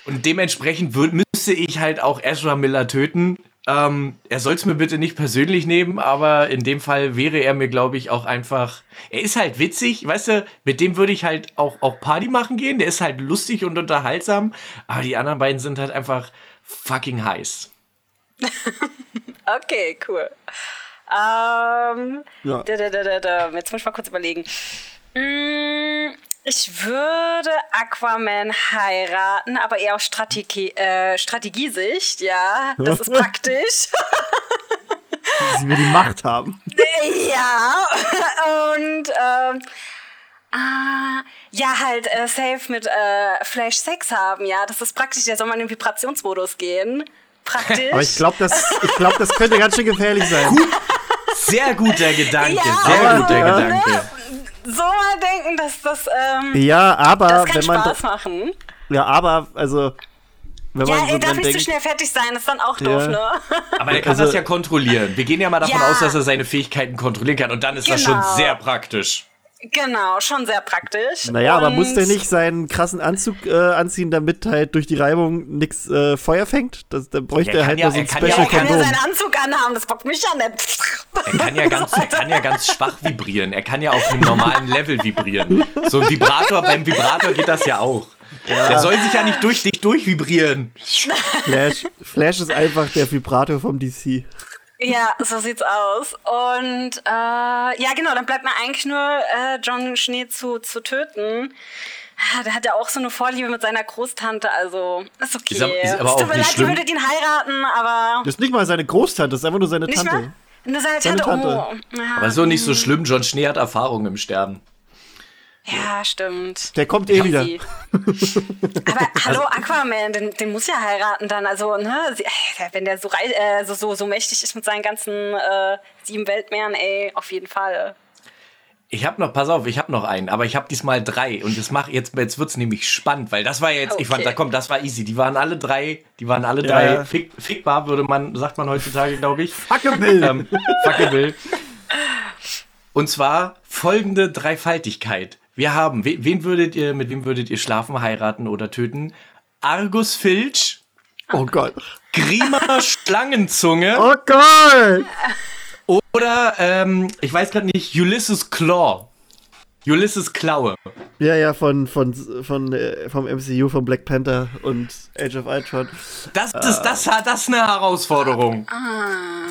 Und dementsprechend würd, müsste ich halt auch Ezra Miller töten. Ähm, er soll es mir bitte nicht persönlich nehmen, aber in dem Fall wäre er mir, glaube ich, auch einfach. Er ist halt witzig, weißt du, mit dem würde ich halt auch, auch Party machen gehen. Der ist halt lustig und unterhaltsam. Aber die anderen beiden sind halt einfach fucking heiß. okay, cool. Ähm, ja. da, da, da, da, Jetzt muss ich mal kurz überlegen. Mm, ich würde Aquaman heiraten, aber eher auf Strategie, äh, Strategiesicht, ja. Das ist praktisch. Dass wir die Macht haben. Ja. Und ähm, Ah, ja, halt äh, safe mit äh, Flash Sex haben, ja. Das ist praktisch, der soll mal in den Vibrationsmodus gehen. Praktisch. Aber ich glaube, das, glaub, das könnte ganz schön gefährlich sein. Gut, sehr guter Gedanke, ja, sehr aber, guter ja. Gedanke. Ne? So mal denken, dass das. Ähm, ja, aber das kann wenn man. Spaß machen. Ja, aber, also. Wenn ja, man so ey, darf nicht denkt, zu schnell fertig sein, ist dann auch doof, ja. ne? Aber der kann also, das ja kontrollieren. Wir gehen ja mal davon ja. aus, dass er seine Fähigkeiten kontrollieren kann und dann ist genau. das schon genau. sehr praktisch. Genau, schon sehr praktisch. Naja, und aber muss der nicht seinen krassen Anzug äh, anziehen, damit halt durch die Reibung nichts äh, Feuer fängt? Das, dann bräuchte ja, er halt ja, nur so ein Special ja, Er kann ja seinen Anzug anhaben, das bockt mich ja nicht. Er kann ja, ganz, er kann ja ganz schwach vibrieren. Er kann ja auf einem normalen Level vibrieren. So ein Vibrator, beim Vibrator geht das ja auch. Ja. Der soll sich ja nicht durch dich durchvibrieren. Flash, Flash ist einfach der Vibrator vom DC. Ja, so sieht's aus. Und äh, ja, genau, dann bleibt mir eigentlich nur äh, John Schnee zu, zu töten. Ah, der hat ja auch so eine Vorliebe mit seiner Großtante, also ist okay. Ist, aber, ist aber auch Tut mir leid, schlimm. die würde ihn heiraten, aber. Das ist nicht mal seine Großtante, das ist einfach nur seine nicht Tante. Mal? Nur seine Tante, seine Tante. Oh. Ja. Aber so nicht so schlimm, John Schnee hat Erfahrung im Sterben. Ja, stimmt. Der kommt eh wieder. Aber hallo Aquaman, den, den, muss ja heiraten dann. Also, ne, wenn der so, äh, so, so, so mächtig ist mit seinen ganzen äh, sieben Weltmeeren, ey, auf jeden Fall. Ich habe noch, pass auf, ich habe noch einen, aber ich habe diesmal drei und das mach jetzt jetzt wird's nämlich spannend, weil das war jetzt, okay. ich fand, da kommt, das war easy. Die waren alle drei, die waren alle ja, drei ja. Fick, fickbar, würde man, sagt man heutzutage, glaube ich. Fuckable. ähm, fuckable. Und zwar folgende Dreifaltigkeit. Wir haben, wen würdet ihr, mit wem würdet ihr schlafen, heiraten oder töten? Argus Filch. Oh Gott. Grima Schlangenzunge. Oh Gott. Oder, ähm, ich weiß gerade nicht, Ulysses Claw. Ulysses Klaue. Ja, ja, von, von, von, äh, vom MCU, von Black Panther und Age of Ultron. Das ist, das, das, das ist eine Herausforderung. Ah.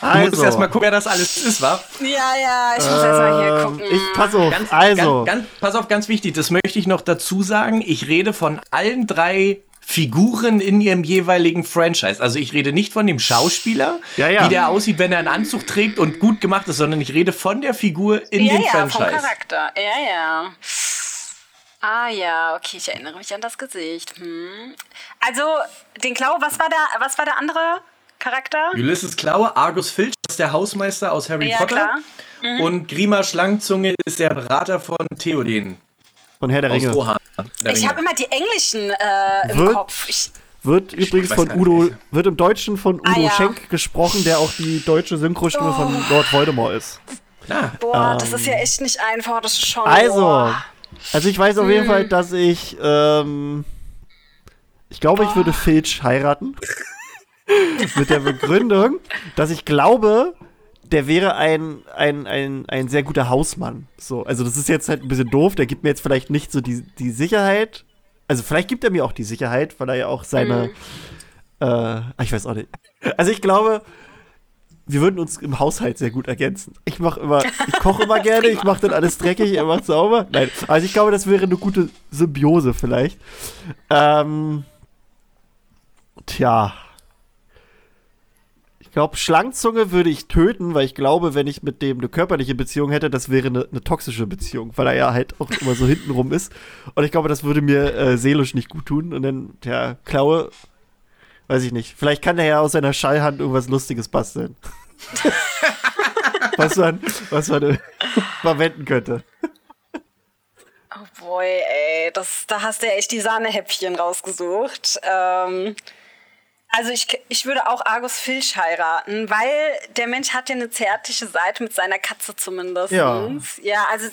Also. Du musst erst mal gucken, wer das alles ist, wa? Ja, ja, ich muss ähm, erst mal hier gucken. Ich pass auf, ganz, also. Ganz, ganz, pass auf, ganz wichtig, das möchte ich noch dazu sagen. Ich rede von allen drei Figuren in ihrem jeweiligen Franchise. Also ich rede nicht von dem Schauspieler, ja, ja. wie der aussieht, wenn er einen Anzug trägt und gut gemacht ist, sondern ich rede von der Figur in ja, dem ja, Franchise. Vom Charakter. Ja, ja. Ah ja, okay, ich erinnere mich an das Gesicht. Hm. Also, den Klau, was war der, was war der andere Charakter? Ulysses Klaue, Argus Filch ist der Hausmeister aus Harry ja, Potter. Mhm. Und Grima Schlangenzunge ist der Berater von Theoden. Von Herr der Ringe. Rohan, der ich habe immer die englischen äh, im wird, Kopf. Ich, wird übrigens von Udo, nicht. wird im Deutschen von ah, Udo ah, ja. Schenk gesprochen, der auch die deutsche Synchrostimme oh. von Lord Voldemort ist. Ah. Boah, ähm, das ist ja echt nicht einfach, das ist schon. Also, also ich weiß auf jeden hm. Fall, dass ich, ähm, ich glaube, ich würde Filch heiraten. Mit der Begründung, dass ich glaube, der wäre ein, ein, ein, ein sehr guter Hausmann. So, also das ist jetzt halt ein bisschen doof, der gibt mir jetzt vielleicht nicht so die, die Sicherheit. Also vielleicht gibt er mir auch die Sicherheit, weil er ja auch seine. Mhm. Äh, ich weiß auch nicht. Also ich glaube, wir würden uns im Haushalt sehr gut ergänzen. Ich mache immer, ich koche immer gerne, ich mache dann alles dreckig, er macht sauber. Nein, also ich glaube, das wäre eine gute Symbiose vielleicht. Ähm, tja. Ich glaube, Schlangenzunge würde ich töten, weil ich glaube, wenn ich mit dem eine körperliche Beziehung hätte, das wäre eine, eine toxische Beziehung, weil er ja halt auch immer so hintenrum ist. Und ich glaube, das würde mir äh, seelisch nicht gut tun. Und dann, ja, Klaue, weiß ich nicht. Vielleicht kann er ja aus seiner Schallhand irgendwas Lustiges basteln. was man, was man verwenden könnte. Oh boy, ey, das, da hast du ja echt die Sahnehäppchen rausgesucht. Ähm, also ich, ich würde auch Argus Filch heiraten, weil der Mensch hat ja eine zärtliche Seite mit seiner Katze zumindest. Ja. Ja, also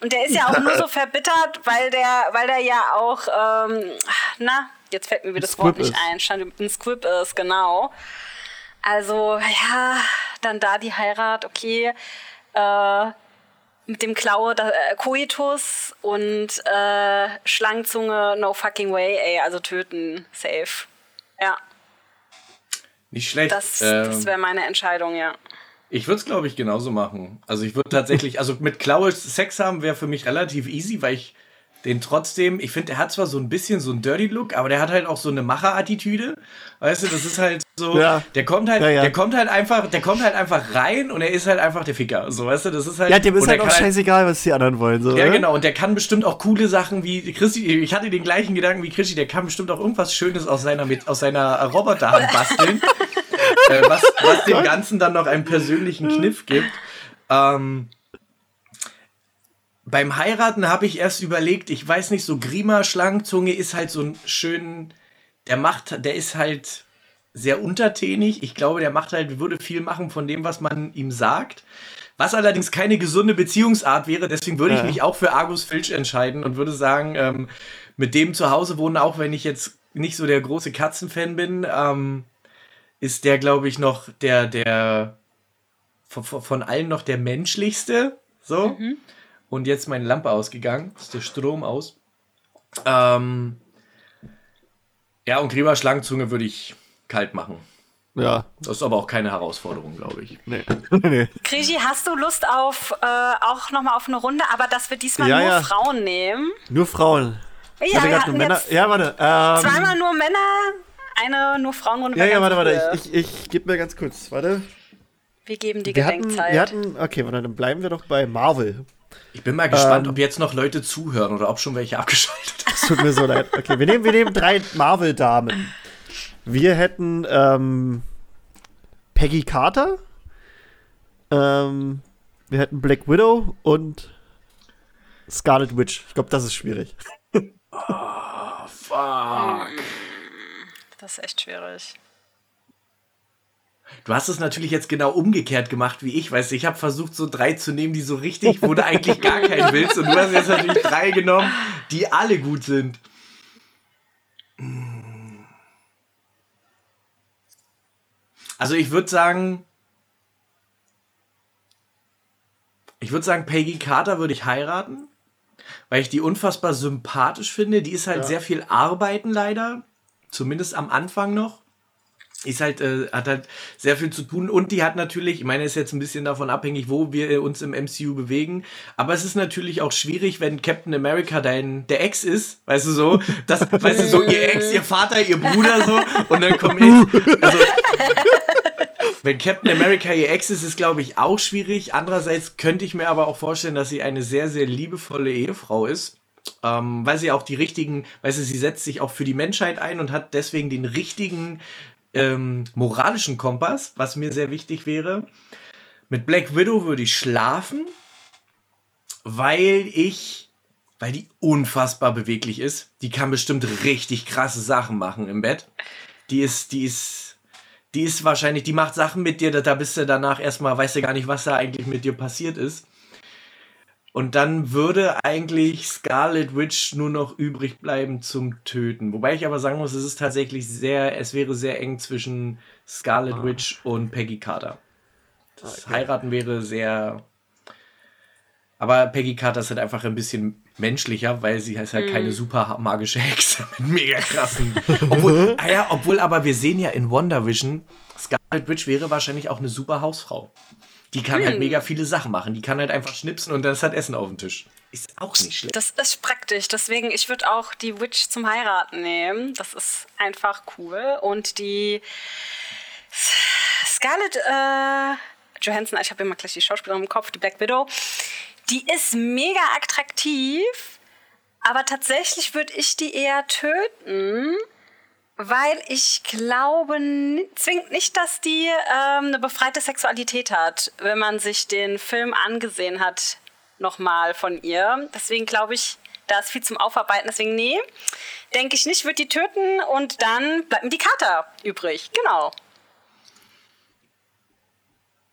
und der ist ja auch nur so verbittert, weil der, weil der ja auch, ähm, na, jetzt fällt mir wieder das Wort nicht ein, stand ein Squib ist, genau. Also ja, dann da die Heirat, okay. Äh, mit dem Klaue, da, äh, Coitus und äh, Schlangenzunge, no fucking way, ey, also töten, safe. Ja. Nicht schlecht. Das, ähm, das wäre meine Entscheidung, ja. Ich würde es, glaube ich, genauso machen. Also ich würde tatsächlich, also mit Klaue Sex haben wäre für mich relativ easy, weil ich den trotzdem, ich finde, der hat zwar so ein bisschen so einen Dirty Look, aber der hat halt auch so eine Macherattitüde. Weißt du, das ist halt so, ja. der kommt halt, ja, ja. der kommt halt einfach, der kommt halt einfach rein und er ist halt einfach der Ficker. So, weißt du, das ist halt. Ja, dem ist halt auch halt scheißegal, was die anderen wollen. So, ja, oder? genau. Und der kann bestimmt auch coole Sachen wie Christi, ich hatte den gleichen Gedanken wie Christi, der kann bestimmt auch irgendwas Schönes aus seiner, aus seiner Roboterhand basteln. äh, was, was dem Ganzen dann noch einen persönlichen Kniff gibt. Ähm, beim Heiraten habe ich erst überlegt, ich weiß nicht, so Grima Schlangenzunge ist halt so ein schön, der macht, der ist halt sehr untertänig. Ich glaube, der macht halt, würde viel machen von dem, was man ihm sagt. Was allerdings keine gesunde Beziehungsart wäre, deswegen würde ich mich auch für Argus Filch entscheiden und würde sagen, ähm, mit dem zu Hause wohnen, auch wenn ich jetzt nicht so der große Katzenfan bin, ähm, ist der, glaube ich, noch der, der von, von allen noch der menschlichste. So. Mhm. Und jetzt meine Lampe ausgegangen, ist der Strom aus. Ähm, ja, und Gräber Schlangenzunge würde ich kalt machen. Ja. Das ist aber auch keine Herausforderung, glaube ich. Nee. nee. Krigi, hast du Lust auf äh, auch nochmal auf eine Runde, aber dass wir diesmal ja, nur ja. Frauen nehmen? Nur Frauen. Ja, wir nur Männer. Ja, warte. Ähm, zweimal nur Männer, eine nur Frauenrunde. Ja, ja, warte, warte. Ich, ich, ich gebe mir ganz kurz. Warte. Wir geben die wir Gedenkzeit. Hatten, wir hatten, okay, warte, dann bleiben wir doch bei Marvel. Ich bin mal gespannt, ähm, ob jetzt noch Leute zuhören oder ob schon welche abgeschaltet haben. Es tut mir so leid. Okay, wir nehmen, wir nehmen drei Marvel-Damen. Wir hätten ähm, Peggy Carter. Ähm, wir hätten Black Widow und Scarlet Witch. Ich glaube, das ist schwierig. oh, fuck. Das ist echt schwierig. Du hast es natürlich jetzt genau umgekehrt gemacht wie ich, weißt du, ich habe versucht, so drei zu nehmen, die so richtig, wo du eigentlich gar keinen willst. Und du hast jetzt natürlich drei genommen, die alle gut sind. Also ich würde sagen, ich würde sagen, Peggy Carter würde ich heiraten. weil ich die unfassbar sympathisch finde. Die ist halt ja. sehr viel arbeiten leider, zumindest am Anfang noch ist halt, äh, hat halt sehr viel zu tun und die hat natürlich, ich meine, ist jetzt ein bisschen davon abhängig, wo wir uns im MCU bewegen, aber es ist natürlich auch schwierig, wenn Captain America dein, der Ex ist, weißt du so, das, weißt du so, ihr Ex, ihr Vater, ihr Bruder so und dann komme ich, also, wenn Captain America ihr Ex ist, ist glaube ich auch schwierig. Andererseits könnte ich mir aber auch vorstellen, dass sie eine sehr, sehr liebevolle Ehefrau ist. Ähm, weil sie auch die richtigen, weißt du, sie setzt sich auch für die Menschheit ein und hat deswegen den richtigen ähm, moralischen Kompass, was mir sehr wichtig wäre. Mit Black Widow würde ich schlafen, weil ich, weil die unfassbar beweglich ist. Die kann bestimmt richtig krasse Sachen machen im Bett. Die ist, die ist, die ist wahrscheinlich, die macht Sachen mit dir, da bist du danach erstmal, weißt du gar nicht, was da eigentlich mit dir passiert ist. Und dann würde eigentlich Scarlet Witch nur noch übrig bleiben zum Töten. Wobei ich aber sagen muss, es ist tatsächlich sehr, es wäre sehr eng zwischen Scarlet ah. Witch und Peggy Carter. Das okay. Heiraten wäre sehr. Aber Peggy Carter ist halt einfach ein bisschen menschlicher, weil sie heißt halt mhm. keine super magische Hexe mit mega krassen. obwohl, ah ja, obwohl aber wir sehen ja in Wonder Vision, Scarlet Witch wäre wahrscheinlich auch eine super Hausfrau. Die kann halt hm. halt mega viele Sachen machen. Die kann halt einfach schnipsen und dann ist halt Essen auf dem Tisch. Ist auch nicht schlecht. Das ist praktisch. Deswegen, ich würde auch die Witch zum Heiraten nehmen. Das ist einfach cool. Und die Scarlett äh, Johansson, ich habe immer gleich die Schauspielerin im Kopf, die Black Widow, die ist mega attraktiv. Aber tatsächlich würde ich die eher töten, weil ich glaube, zwingt nicht, dass die ähm, eine befreite Sexualität hat, wenn man sich den Film angesehen hat, nochmal von ihr. Deswegen glaube ich, da ist viel zum Aufarbeiten. Deswegen, nee, denke ich nicht, wird die töten und dann bleibt mir die Kater übrig. Genau.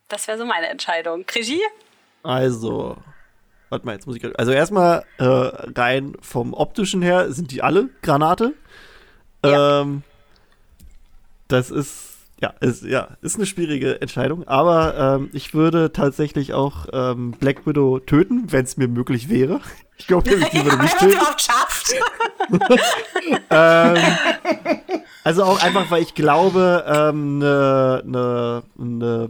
Das wäre so meine Entscheidung. Regie? Also, warte mal, jetzt muss ich. Also, erstmal äh, rein vom optischen her sind die alle Granate. Ja. Ähm, das ist ja, ist, ja, ist eine schwierige Entscheidung, aber ähm, ich würde tatsächlich auch ähm, Black Widow töten, wenn es mir möglich wäre. Ich glaube die würde nicht töten. ähm, also auch einfach, weil ich glaube, ähm, ne, ne, ne,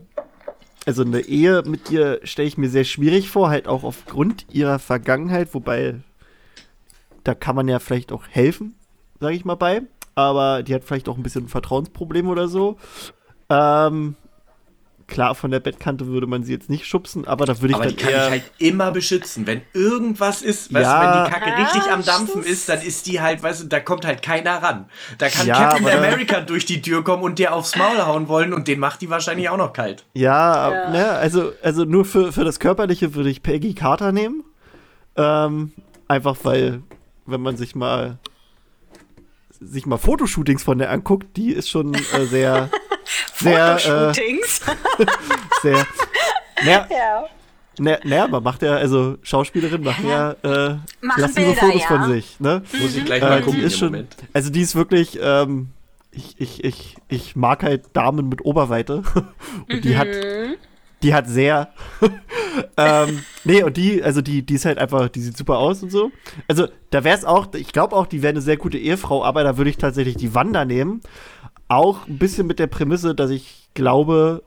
also eine Ehe mit ihr stelle ich mir sehr schwierig vor, halt auch aufgrund ihrer Vergangenheit, wobei da kann man ja vielleicht auch helfen, sage ich mal bei aber die hat vielleicht auch ein bisschen Vertrauensprobleme oder so. Ähm, klar, von der Bettkante würde man sie jetzt nicht schubsen, aber da würde ich aber dann die kann eher ich halt immer beschützen. Wenn irgendwas ist, weißt ja. du, wenn die Kacke ah, richtig am Dampfen ist, dann ist die halt, weißt du, da kommt halt keiner ran. Da kann ja, Captain America durch die Tür kommen und dir aufs Maul hauen wollen und den macht die wahrscheinlich auch noch kalt. Ja, ja. Ne, also, also nur für, für das Körperliche würde ich Peggy Carter nehmen. Ähm, einfach weil, wenn man sich mal sich mal Fotoshootings von der anguckt, die ist schon äh, sehr, sehr, äh, Fotoshootings? Äh, sehr, naja, ja. Naja, na, man macht ja, also Schauspielerin machen ja, äh, lassen Bilder, so Fotos ja. von sich, ne? Mhm. Muss ich gleich mal äh, gucken ist schon, Also die ist wirklich, ähm, ich, ich, ich, ich mag halt Damen mit Oberweite und die hat, mhm. die hat sehr, ähm, nee, und die, also die, die ist halt einfach, die sieht super aus und so. Also, da wäre es auch, ich glaube auch, die wäre eine sehr gute Ehefrau, aber da würde ich tatsächlich die Wanda nehmen. Auch ein bisschen mit der Prämisse, dass ich glaube,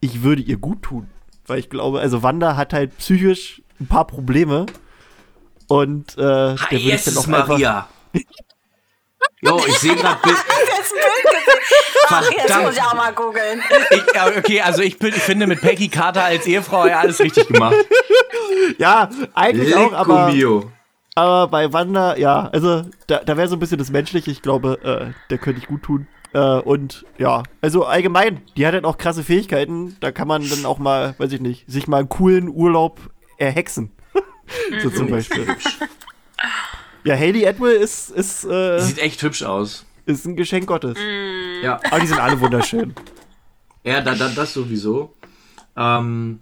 ich würde ihr gut tun. Weil ich glaube, also Wanda hat halt psychisch ein paar Probleme. Und äh, der würde ich dann auch Maria. Jo, ich sehe gerade Bild. Ach, jetzt muss ich auch mal googeln. okay, also ich, ich, finde mit Peggy Carter als Ehefrau ja alles richtig gemacht. Ja, eigentlich Lecco auch, aber. Mio. Aber bei Wanda, ja, also da, da wäre so ein bisschen das Menschliche, ich glaube, äh, der könnte ich gut tun. Äh, und ja, also allgemein, die hat halt auch krasse Fähigkeiten. Da kann man dann auch mal, weiß ich nicht, sich mal einen coolen Urlaub erhexen. so zum. Beispiel. Ja, Haley Atwell ist. ist äh, Sieht echt hübsch aus. Ist ein Geschenk Gottes. Mm. Ja. Aber die sind alle wunderschön. Ja, da, da, das sowieso. Ähm,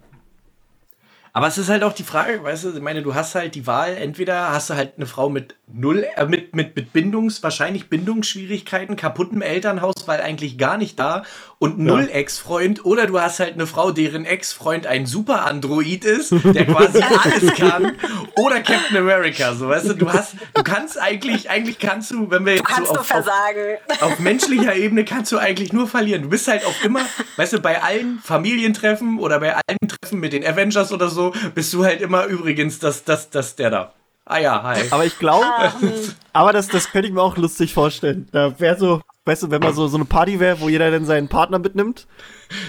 Aber es ist halt auch die Frage, weißt du, ich meine, du hast halt die Wahl, entweder hast du halt eine Frau mit null, äh, mit, mit, mit Bindungs, wahrscheinlich Bindungsschwierigkeiten, kaputtem Elternhaus, weil eigentlich gar nicht da und null ja. Ex-Freund, oder du hast halt eine Frau, deren Ex-Freund ein super Android ist, der quasi alles kann, oder Captain America, so, weißt du, du hast, du kannst eigentlich, eigentlich kannst du, wenn wir jetzt du kannst so auf, versagen. Auf, auf menschlicher Ebene kannst du eigentlich nur verlieren. Du bist halt auch immer, weißt du, bei allen Familientreffen oder bei allen Treffen mit den Avengers oder so, bist du halt immer übrigens das, das, das, der da. Ah ja, hi. Aber ich glaube, ah, hm. aber das, das könnte ich mir auch lustig vorstellen. Da wäre so, weißt du, wenn man so, so eine Party wäre, wo jeder dann seinen Partner mitnimmt,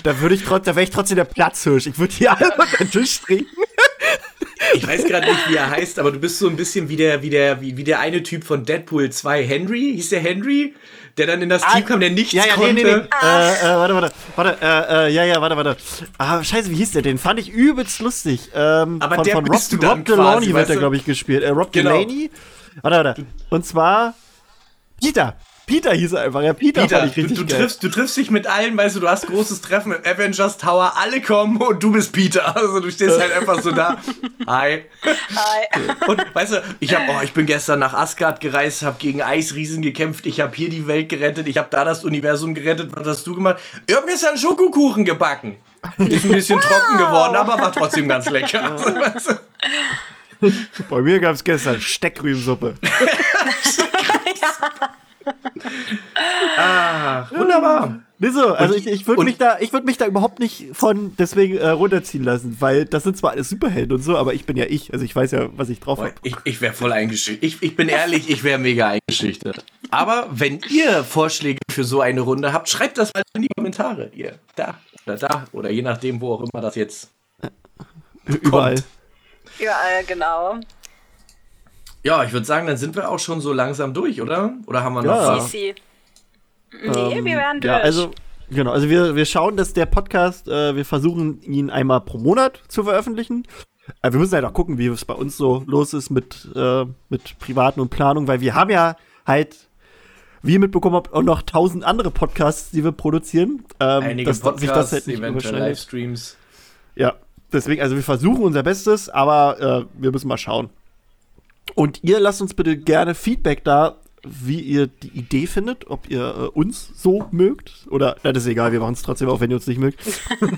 da würde ich trotzdem, da wäre ich trotzdem der Platzhirsch. Ich würde hier alle unter den Tisch trinken. Ich weiß gerade nicht, wie er heißt, aber du bist so ein bisschen wie der, wie der, wie, wie der eine Typ von Deadpool 2, Henry. Hieß der Henry? Der dann in das ah, Team kam, der nichts ja, ja, konnte. Nee, nee, nee. Ah. Äh, äh, warte, warte, warte, äh, äh, ja, ja, warte, warte. Ah, scheiße, wie hieß der? Den fand ich übelst lustig. Ähm, Aber von, der von Rob, Rob Delaney wird der, glaube ich, gespielt. Äh, Rob genau. Delaney? Warte, warte. Und zwar Peter. Peter hieß er einfach. Ja, Peter, Peter fand ich richtig du, du triffst, du triffst dich mit allen, weißt du, du hast großes Treffen im Avengers Tower, alle kommen und du bist Peter. Also du stehst halt einfach so da. Hi. Hi. Und weißt du, ich hab, oh, ich bin gestern nach Asgard gereist, habe gegen Eisriesen gekämpft, ich habe hier die Welt gerettet, ich habe da das Universum gerettet. Was hast du gemacht? Ich habe gestern Schokokuchen gebacken. Ist ein bisschen wow. trocken geworden, aber war trotzdem ganz lecker. Also, weißt du? Bei mir gab es gestern Steckrübensuppe. ah, wunderbar. Nee, so, also ich, ich würde mich da, ich würde mich da überhaupt nicht von deswegen äh, runterziehen lassen, weil das sind zwar alles Superhelden und so, aber ich bin ja ich, also ich weiß ja, was ich drauf habe. Ich, ich wäre voll eingeschüchtert. Ich, ich bin ehrlich, ich wäre mega eingeschüchtert. Aber wenn ihr Vorschläge für so eine Runde habt, schreibt das mal in die Kommentare. Ihr da oder da oder je nachdem, wo auch immer das jetzt überall. Kommt. Überall, genau. Ja, ich würde sagen, dann sind wir auch schon so langsam durch, oder? Oder haben wir noch ja. was? Nee, ähm, wir werden durch. Ja, also, genau, also wir, wir schauen, dass der Podcast, äh, wir versuchen ihn einmal pro Monat zu veröffentlichen. Äh, wir müssen halt auch gucken, wie es bei uns so los ist mit, äh, mit Privaten und Planung, weil wir haben ja halt, wie ihr mitbekommen habt, auch noch tausend andere Podcasts, die wir produzieren. Ähm, Einige dass, Podcasts, sich das halt nicht eventuell Livestreams. Ja, deswegen, also wir versuchen unser Bestes, aber äh, wir müssen mal schauen. Und ihr lasst uns bitte gerne Feedback da, wie ihr die Idee findet, ob ihr äh, uns so mögt. Oder, na, das ist egal, wir machen es trotzdem auch, wenn ihr uns nicht mögt. ja,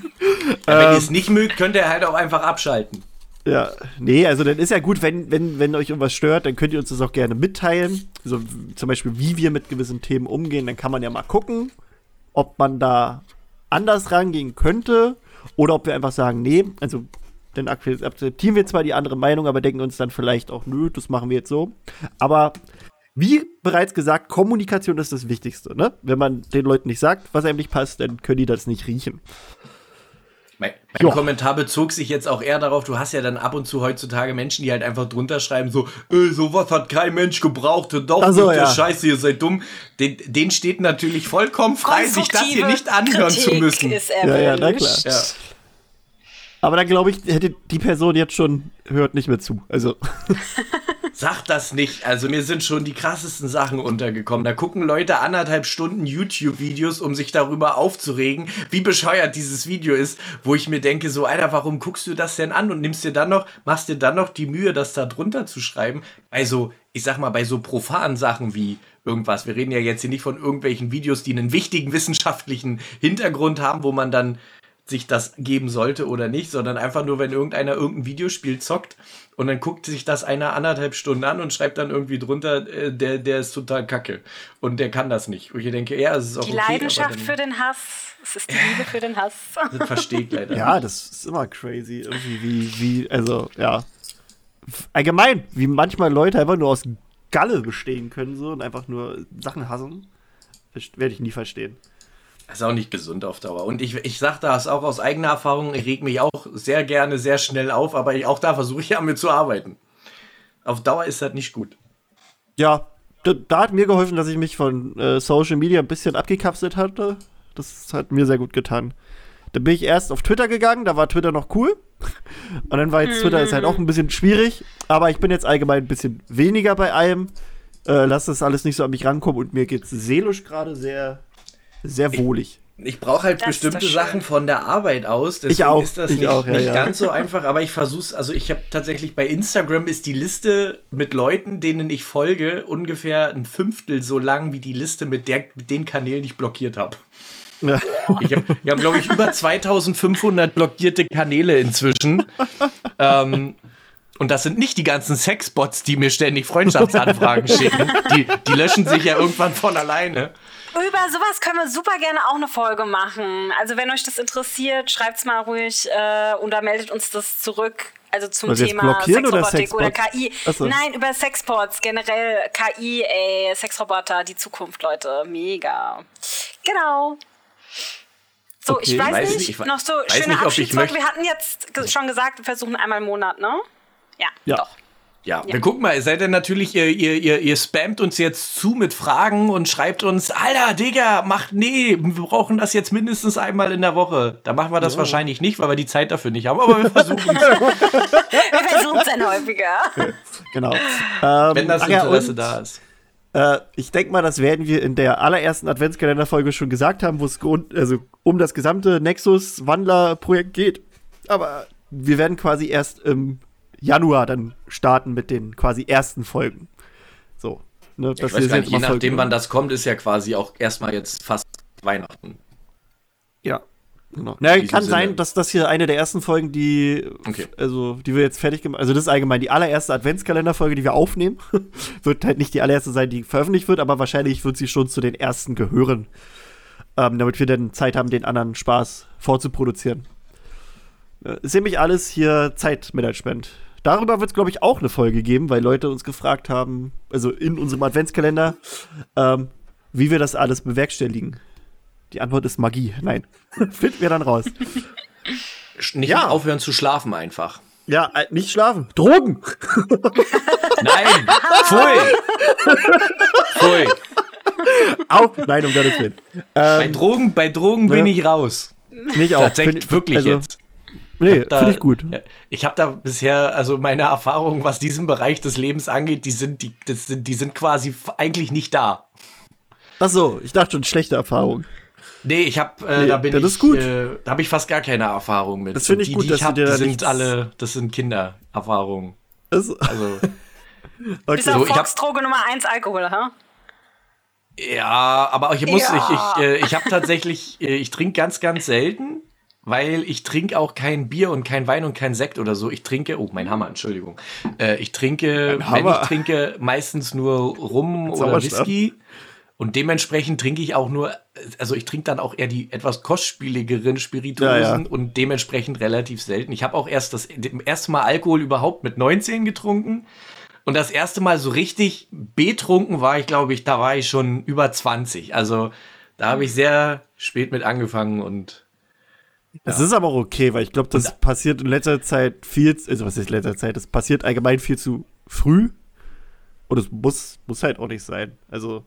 wenn ihr es nicht mögt, könnt ihr halt auch einfach abschalten. Ja, nee, also dann ist ja gut, wenn, wenn, wenn euch irgendwas stört, dann könnt ihr uns das auch gerne mitteilen. Also zum Beispiel, wie wir mit gewissen Themen umgehen, dann kann man ja mal gucken, ob man da anders rangehen könnte oder ob wir einfach sagen, nee, also dann akzeptieren wir zwar die andere Meinung, aber denken uns dann vielleicht auch, nö, das machen wir jetzt so. Aber wie bereits gesagt, Kommunikation ist das Wichtigste. Ne? Wenn man den Leuten nicht sagt, was einem nicht passt, dann können die das nicht riechen. Mein, mein Kommentar bezog sich jetzt auch eher darauf, du hast ja dann ab und zu heutzutage Menschen, die halt einfach drunter schreiben, so, äh, sowas hat kein Mensch gebraucht, doch, so, ja. Scheiße, ihr seid dumm. Den, den steht natürlich vollkommen frei, sich das hier nicht anhören Kritik zu müssen. Ist ja, ja, na klar. Ja. Aber dann glaube ich, hätte die Person jetzt schon hört nicht mehr zu. Also. Sag das nicht. Also mir sind schon die krassesten Sachen untergekommen. Da gucken Leute anderthalb Stunden YouTube-Videos, um sich darüber aufzuregen, wie bescheuert dieses Video ist, wo ich mir denke, so, Alter, warum guckst du das denn an und nimmst dir dann noch, machst dir dann noch die Mühe, das da drunter zu schreiben? Also, ich sag mal, bei so profanen Sachen wie irgendwas. Wir reden ja jetzt hier nicht von irgendwelchen Videos, die einen wichtigen wissenschaftlichen Hintergrund haben, wo man dann sich das geben sollte oder nicht, sondern einfach nur, wenn irgendeiner irgendein Videospiel zockt und dann guckt sich das einer anderthalb Stunden an und schreibt dann irgendwie drunter, äh, der, der ist total kacke und der kann das nicht. Und ich denke, ja, es ist auch Die okay, Leidenschaft für den Hass. Es ist die Liebe für den Hass. Das verstehe ich leider. Ja, das ist immer crazy. Irgendwie, wie, wie, also, ja. Allgemein, wie manchmal Leute einfach nur aus Galle bestehen können so und einfach nur Sachen hassen. Werde ich nie verstehen. Das ist auch nicht gesund auf Dauer. Und ich, ich sage das auch aus eigener Erfahrung, ich reg mich auch sehr gerne, sehr schnell auf, aber ich, auch da versuche ich ja mit zu arbeiten. Auf Dauer ist das nicht gut. Ja, da, da hat mir geholfen, dass ich mich von äh, Social Media ein bisschen abgekapselt hatte. Das hat mir sehr gut getan. Dann bin ich erst auf Twitter gegangen, da war Twitter noch cool. Und dann war jetzt Twitter ist halt auch ein bisschen schwierig, aber ich bin jetzt allgemein ein bisschen weniger bei allem. Äh, lass das alles nicht so an mich rankommen und mir geht's seelisch gerade sehr sehr wohlig. ich brauche halt das bestimmte Sachen von der Arbeit aus. Deswegen ich auch. ist das ich nicht, auch, ja, nicht ja. ganz so einfach, aber ich versuche es. Also ich habe tatsächlich bei Instagram ist die Liste mit Leuten, denen ich folge, ungefähr ein Fünftel so lang wie die Liste mit, der, mit den Kanälen, die ich blockiert habe. Ja. Ich habe, hab, glaube ich, über 2500 blockierte Kanäle inzwischen. ähm, und das sind nicht die ganzen Sexbots, die mir ständig Freundschaftsanfragen schicken. Die, die löschen sich ja irgendwann von alleine. Über sowas können wir super gerne auch eine Folge machen. Also wenn euch das interessiert, schreibt es mal ruhig äh, oder meldet uns das zurück. Also zum Was Thema Sexrobotik oder, oder KI. So. Nein, über Sexports, generell KI, ey, Sexroboter, die Zukunft, Leute. Mega. Genau. So, okay. ich weiß, weiß nicht, ich noch so schöne Abschiedsfolge. Wir hatten jetzt schon gesagt, wir versuchen einmal im Monat, ne? Ja, ja. doch. Ja, ja, wir gucken mal, seid ihr natürlich, ihr, ihr, ihr, ihr spammt uns jetzt zu mit Fragen und schreibt uns, Alter, Digga, macht, nee, wir brauchen das jetzt mindestens einmal in der Woche. Da machen wir das ja. wahrscheinlich nicht, weil wir die Zeit dafür nicht haben, aber wir versuchen es. wir versuchen es dann häufiger. Genau. Ähm, Wenn das Interesse ja, da ist. Äh, ich denke mal, das werden wir in der allerersten Adventskalenderfolge schon gesagt haben, wo es also um das gesamte Nexus-Wandler-Projekt geht. Aber wir werden quasi erst im Januar dann starten mit den quasi ersten Folgen. So. Ne, ich weiß gar nicht, je nachdem, wann das kommt, ist ja quasi auch erstmal jetzt fast Weihnachten. Ja. Genau. Na, kann Sinne. sein, dass das hier eine der ersten Folgen, die, okay. also, die wir jetzt fertig gemacht Also, das ist allgemein die allererste Adventskalenderfolge, die wir aufnehmen. wird halt nicht die allererste sein, die veröffentlicht wird, aber wahrscheinlich wird sie schon zu den ersten gehören. Ähm, damit wir dann Zeit haben, den anderen Spaß vorzuproduzieren. Äh, ist nämlich alles hier Zeitmanagement. Darüber wird es, glaube ich, auch eine Folge geben, weil Leute uns gefragt haben, also in unserem Adventskalender, ähm, wie wir das alles bewerkstelligen. Die Antwort ist Magie. Nein. Finden wir dann raus. Nicht ja. aufhören zu schlafen einfach. Ja, äh, nicht schlafen. Drogen. Nein. Pfui. Pfui. Auch, nein, um Gottes Willen. Ähm, bei Drogen, bei Drogen bin ich raus. Nicht auch. Tatsächlich, wirklich also, jetzt. Nee, finde ich gut. Ich habe da bisher, also meine Erfahrungen, was diesen Bereich des Lebens angeht, die sind, die, das sind, die sind quasi eigentlich nicht da. Ach so, ich dachte schon schlechte Erfahrungen. Nee, ich habe, äh, nee, da bin das ich, ist gut. Äh, da habe ich fast gar keine Erfahrung mit. Das finde ich die, gut, die dass ich hab, du dir die sind alle, das sind Kindererfahrungen. Also, also okay. Bist du so, Volksdroge Nummer 1 Alkohol, ha? Ja, aber ich muss, ja. ich, ich, äh, ich habe tatsächlich, äh, ich trinke ganz, ganz selten weil ich trinke auch kein Bier und kein Wein und kein Sekt oder so. Ich trinke, oh, mein Hammer, Entschuldigung. Äh, ich trinke, wenn ich trinke, meistens nur Rum oder Whisky. Und dementsprechend trinke ich auch nur, also ich trinke dann auch eher die etwas kostspieligeren Spirituosen ja, ja. und dementsprechend relativ selten. Ich habe auch erst das erste Mal Alkohol überhaupt mit 19 getrunken. Und das erste Mal so richtig betrunken war ich, glaube ich, da war ich schon über 20. Also da habe ich sehr spät mit angefangen und das ja. ist aber auch okay, weil ich glaube, das und, passiert in letzter Zeit viel, also was ist letzter Zeit, das passiert allgemein viel zu früh. Und es muss, muss halt auch nicht sein. Also.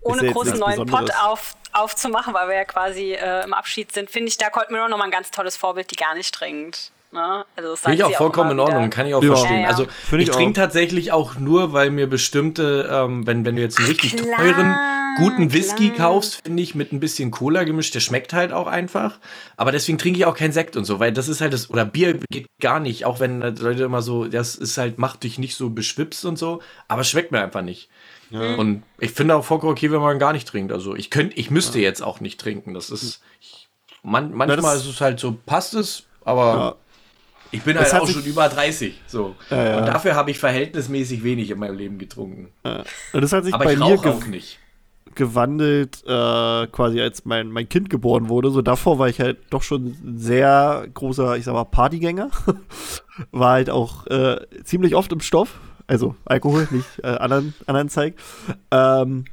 Ohne ja großen neuen Pot auf, aufzumachen, weil wir ja quasi äh, im Abschied sind, finde ich, da Colt Mirror nochmal ein ganz tolles Vorbild, die gar nicht trinkt. Ne? Also Finde ich auch vollkommen in Ordnung, kann ich auch ja. verstehen. Ja, ja. Also ich, ich trinke tatsächlich auch nur, weil mir bestimmte, ähm, wenn, wenn du jetzt einen richtig klar, teuren, guten Whisky klar. kaufst, finde ich, mit ein bisschen Cola gemischt, der schmeckt halt auch einfach. Aber deswegen trinke ich auch keinen Sekt und so, weil das ist halt das, oder Bier geht gar nicht, auch wenn Leute immer so, das ist halt, macht dich nicht so beschwipst und so, aber es schmeckt mir einfach nicht. Ja. Und ich finde auch vollkommen okay, wenn man gar nicht trinkt. Also ich könnte, ich müsste ja. jetzt auch nicht trinken. Das ist, ich, man, manchmal ist es halt so, passt es, aber ich bin halt auch schon über 30. So. Ja, ja. Und dafür habe ich verhältnismäßig wenig in meinem Leben getrunken. Ja. Das hat sich Aber bei mir auch nicht. gewandelt, äh, quasi als mein, mein Kind geboren wurde. So davor war ich halt doch schon ein sehr großer, ich sag mal, Partygänger. war halt auch äh, ziemlich oft im Stoff. Also Alkohol, nicht äh, anderen, anderen Zeig. Ähm,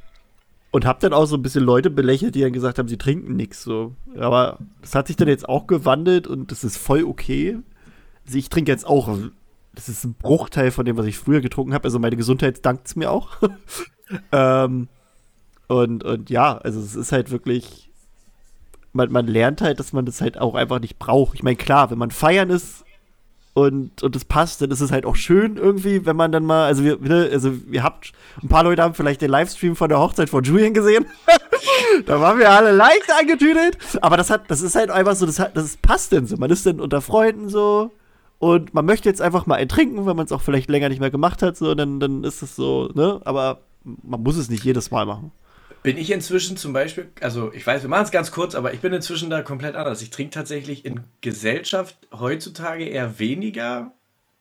und hab dann auch so ein bisschen Leute belächelt, die dann gesagt haben, sie trinken nichts. So. Aber das hat sich dann jetzt auch gewandelt und das ist voll okay. Also ich trinke jetzt auch, das ist ein Bruchteil von dem, was ich früher getrunken habe. Also meine Gesundheit dankt es mir auch. ähm, und, und ja, also es ist halt wirklich, man, man lernt halt, dass man das halt auch einfach nicht braucht. Ich meine, klar, wenn man feiern ist, und, und passt, dann ist es halt auch schön irgendwie, wenn man dann mal, also wir, ne, also wir habt, ein paar Leute haben vielleicht den Livestream von der Hochzeit von Julian gesehen. da waren wir alle leicht angetüdelt. Aber das hat, das ist halt einfach so, das hat, das passt denn so. Man ist dann unter Freunden so und man möchte jetzt einfach mal ein trinken, wenn man es auch vielleicht länger nicht mehr gemacht hat, so, dann, dann ist es so, ne, aber man muss es nicht jedes Mal machen. Bin ich inzwischen zum Beispiel, also ich weiß, wir machen es ganz kurz, aber ich bin inzwischen da komplett anders. Ich trinke tatsächlich in Gesellschaft heutzutage eher weniger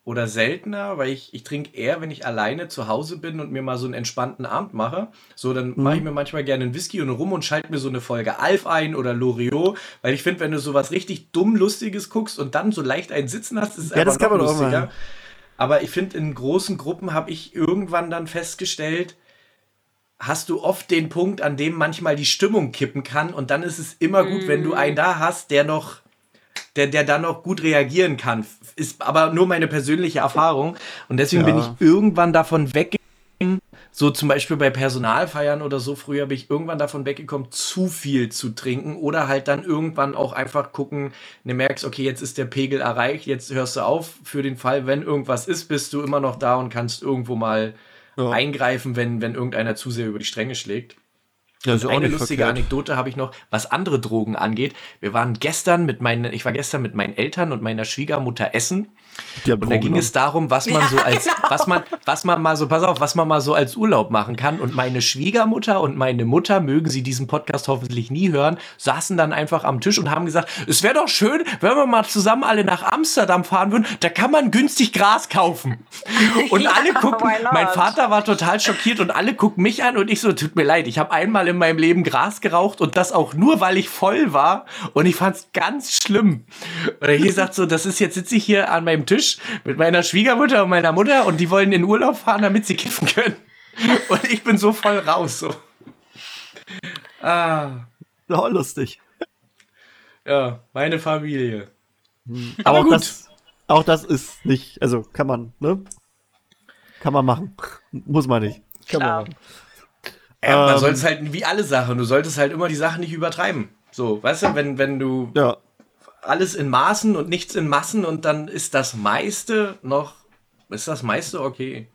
oder seltener, weil ich, ich trinke eher, wenn ich alleine zu Hause bin und mir mal so einen entspannten Abend mache. So, dann mhm. mache ich mir manchmal gerne einen Whisky und rum und schalte mir so eine Folge Alf ein oder Loriot, weil ich finde, wenn du sowas richtig dumm Lustiges guckst und dann so leicht einen Sitzen hast, ist es ja, einfach das kann man lustiger. Auch Aber ich finde, in großen Gruppen habe ich irgendwann dann festgestellt, hast du oft den Punkt, an dem manchmal die Stimmung kippen kann und dann ist es immer gut, mm. wenn du mhm. einen da hast, der noch, der, der dann noch gut reagieren kann. Ist aber nur meine persönliche Erfahrung und deswegen ja. bin ich irgendwann davon weggegangen, so zum Beispiel bei Personalfeiern oder so, früher bin ich irgendwann davon weggekommen, zu viel zu trinken oder halt dann irgendwann auch einfach gucken, du merkst, okay, jetzt ist der Pegel erreicht, jetzt hörst du auf, für den Fall, wenn irgendwas ist, bist du immer noch da und kannst irgendwo mal ja. eingreifen, wenn, wenn irgendeiner zu sehr über die Stränge schlägt. Ja, also eine lustige verkehrt. Anekdote habe ich noch, was andere Drogen angeht. Wir waren gestern mit meinen, ich war gestern mit meinen Eltern und meiner Schwiegermutter essen und da ging es darum, was man ja, so als, genau. was man, was man mal so, pass auf, was man mal so als Urlaub machen kann. Und meine Schwiegermutter und meine Mutter, mögen sie diesen Podcast hoffentlich nie hören, saßen dann einfach am Tisch und haben gesagt, es wäre doch schön, wenn wir mal zusammen alle nach Amsterdam fahren würden, da kann man günstig Gras kaufen. Und ja, alle gucken, mein Vater war total schockiert und alle gucken mich an und ich so, tut mir leid, ich habe einmal in meinem Leben Gras geraucht und das auch nur, weil ich voll war und ich fand es ganz schlimm. Und er gesagt so, das ist jetzt sitze ich hier an meinem Tisch mit meiner Schwiegermutter und meiner Mutter und die wollen in Urlaub fahren, damit sie kiffen können. Und ich bin so voll raus. So. Ah. Ja, lustig. Ja, meine Familie. Hm. Aber, Aber auch, Das, auch das ist nicht, also kann man, ne? Kann man machen. Muss man nicht. Kann Klar. man machen. Ja, man ähm, sollte es halt wie alle Sachen, du solltest halt immer die Sachen nicht übertreiben. So, weißt du, wenn, wenn du ja alles in Maßen und nichts in Massen und dann ist das meiste noch, ist das meiste okay.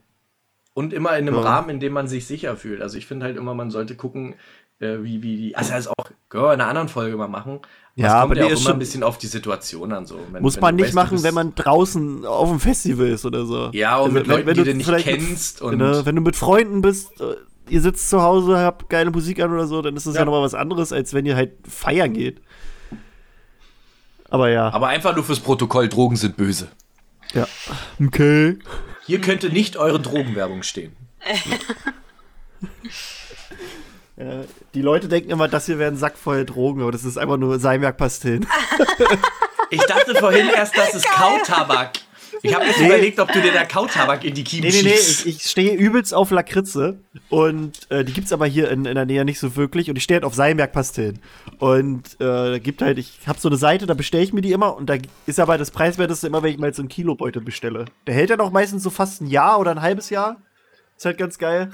Und immer in einem ja. Rahmen, in dem man sich sicher fühlt. Also ich finde halt immer, man sollte gucken, äh, wie, wie die, also das auch, können wir in einer anderen Folge mal machen. Ja, aber kommt ja auch immer ein bisschen auf die Situation an. So. Wenn, muss wenn man nicht weißt, machen, wenn man draußen auf dem Festival ist oder so. Ja, und also, mit Leuten, wenn, wenn die du nicht kennst. Mit, und genau, wenn du mit Freunden bist, äh, ihr sitzt zu Hause, habt geile Musik an oder so, dann ist das ja, ja nochmal was anderes, als wenn ihr halt feiern geht. Aber ja. Aber einfach nur fürs Protokoll, Drogen sind böse. Ja. Okay. Hier könnte nicht eure Drogenwerbung stehen. die Leute denken immer, das hier wäre ein Sack voll Drogen, aber das ist einfach nur Seimerk-Pastillen. ich dachte vorhin erst, das ist Kautabak. Ich habe jetzt nee. überlegt, ob du dir da Kautabak in die Kiemen nee, nee, nee, ich, ich stehe übelst auf Lakritze und äh, die gibt's aber hier in, in der Nähe nicht so wirklich und ich stehe halt auf Seimerk-Pastillen. Und äh, gibt halt, ich habe so eine Seite, da bestelle ich mir die immer und da ist aber das Preiswerteste immer, wenn ich mal so einen Kilobeutel bestelle. Der hält dann auch meistens so fast ein Jahr oder ein halbes Jahr. Ist halt ganz geil.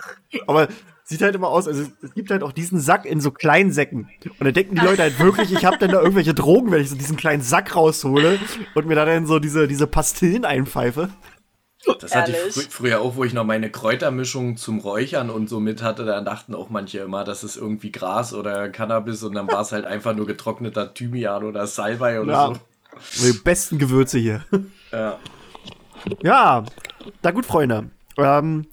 Aber sieht halt immer aus, also es gibt halt auch diesen Sack in so kleinen Säcken. Und da denken die Leute halt wirklich, ich habe dann da irgendwelche Drogen, wenn ich so diesen kleinen Sack raushole und mir da dann so diese, diese Pastillen einpfeife. Das hatte ich fr früher auch, wo ich noch meine Kräutermischung zum Räuchern und so mit hatte. Da dachten auch manche immer, das ist irgendwie Gras oder Cannabis und dann war es halt einfach nur getrockneter Thymian oder Salbei oder ja. so. Die besten Gewürze hier. Ja. Ja, da gut, Freunde. Ähm,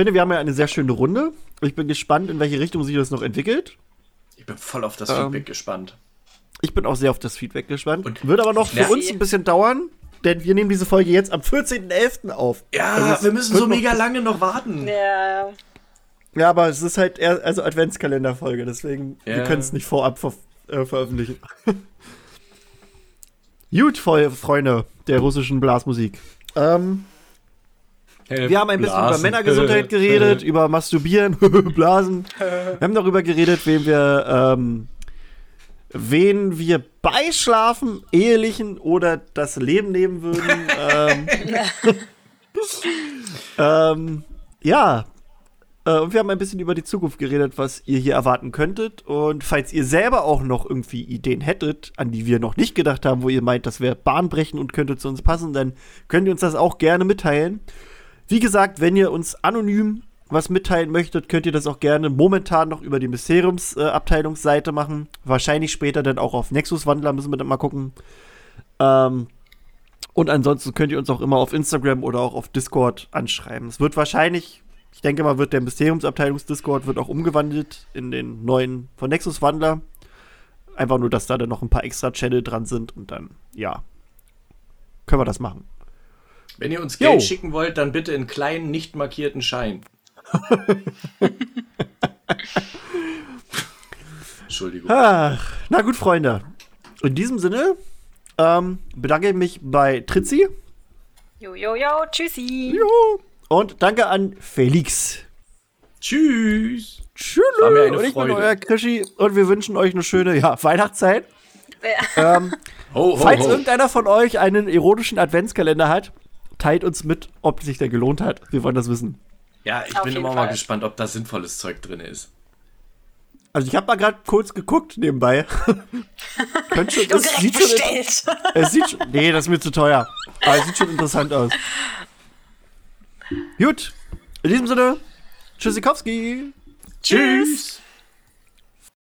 finde, wir haben ja eine sehr schöne Runde. Ich bin gespannt, in welche Richtung sich das noch entwickelt. Ich bin voll auf das ähm, Feedback gespannt. Ich bin auch sehr auf das Feedback gespannt. Und Wird aber noch für uns ein bisschen dauern, denn wir nehmen diese Folge jetzt am 14.11. auf. Ja, also wir müssen so mega lange noch warten. Ja. Ja, aber es ist halt eher also Adventskalenderfolge, deswegen ja. wir können es nicht vorab ver äh, veröffentlichen. Gut, Freunde der russischen Blasmusik. Ähm, wir haben ein bisschen Blasen. über Männergesundheit geredet, über Masturbieren, Blasen. Wir haben darüber geredet, wen wir, ähm, wen wir beischlafen, ehelichen oder das Leben nehmen würden. ähm, ähm, ja, Äh, und wir haben ein bisschen über die Zukunft geredet, was ihr hier erwarten könntet. Und falls ihr selber auch noch irgendwie Ideen hättet, an die wir noch nicht gedacht haben, wo ihr meint, das wäre bahnbrechend und könnte zu uns passen, dann könnt ihr uns das auch gerne mitteilen. Wie gesagt, wenn ihr uns anonym was mitteilen möchtet, könnt ihr das auch gerne momentan noch über die Mysteriumsabteilungsseite äh, machen. Wahrscheinlich später dann auch auf Nexus-Wandler, müssen wir dann mal gucken. Ähm, und ansonsten könnt ihr uns auch immer auf Instagram oder auch auf Discord anschreiben. Es wird wahrscheinlich ich denke mal, wird der Mysteriumsabteilungs-Discord wird auch umgewandelt in den neuen von Nexus Wandler. Einfach nur, dass da dann noch ein paar extra Channel dran sind und dann, ja, können wir das machen. Wenn ihr uns Geld jo. schicken wollt, dann bitte in kleinen, nicht markierten Schein. Entschuldigung. Ach, na gut, Freunde. In diesem Sinne ähm, bedanke ich mich bei Tritzi. Jo, jo, jo, tschüssi. Jo. Und danke an Felix. Tschüss. Tschüss. War mir eine und ich Freude. bin euer Krischi und wir wünschen euch eine schöne ja, Weihnachtszeit. Ja. Ähm, ho, ho, falls ho. irgendeiner von euch einen erotischen Adventskalender hat, teilt uns mit, ob sich der gelohnt hat. Wir wollen das wissen. Ja, ich Auf bin immer Fall. mal gespannt, ob da sinnvolles Zeug drin ist. Also ich habe mal gerade kurz geguckt nebenbei. Könnte schon, es sieht bestellt. schon, es sieht schon, nee, das ist mir zu teuer. Aber es sieht schon interessant aus. Gut, in diesem Sinne, Tschüssikowski. Tschüss.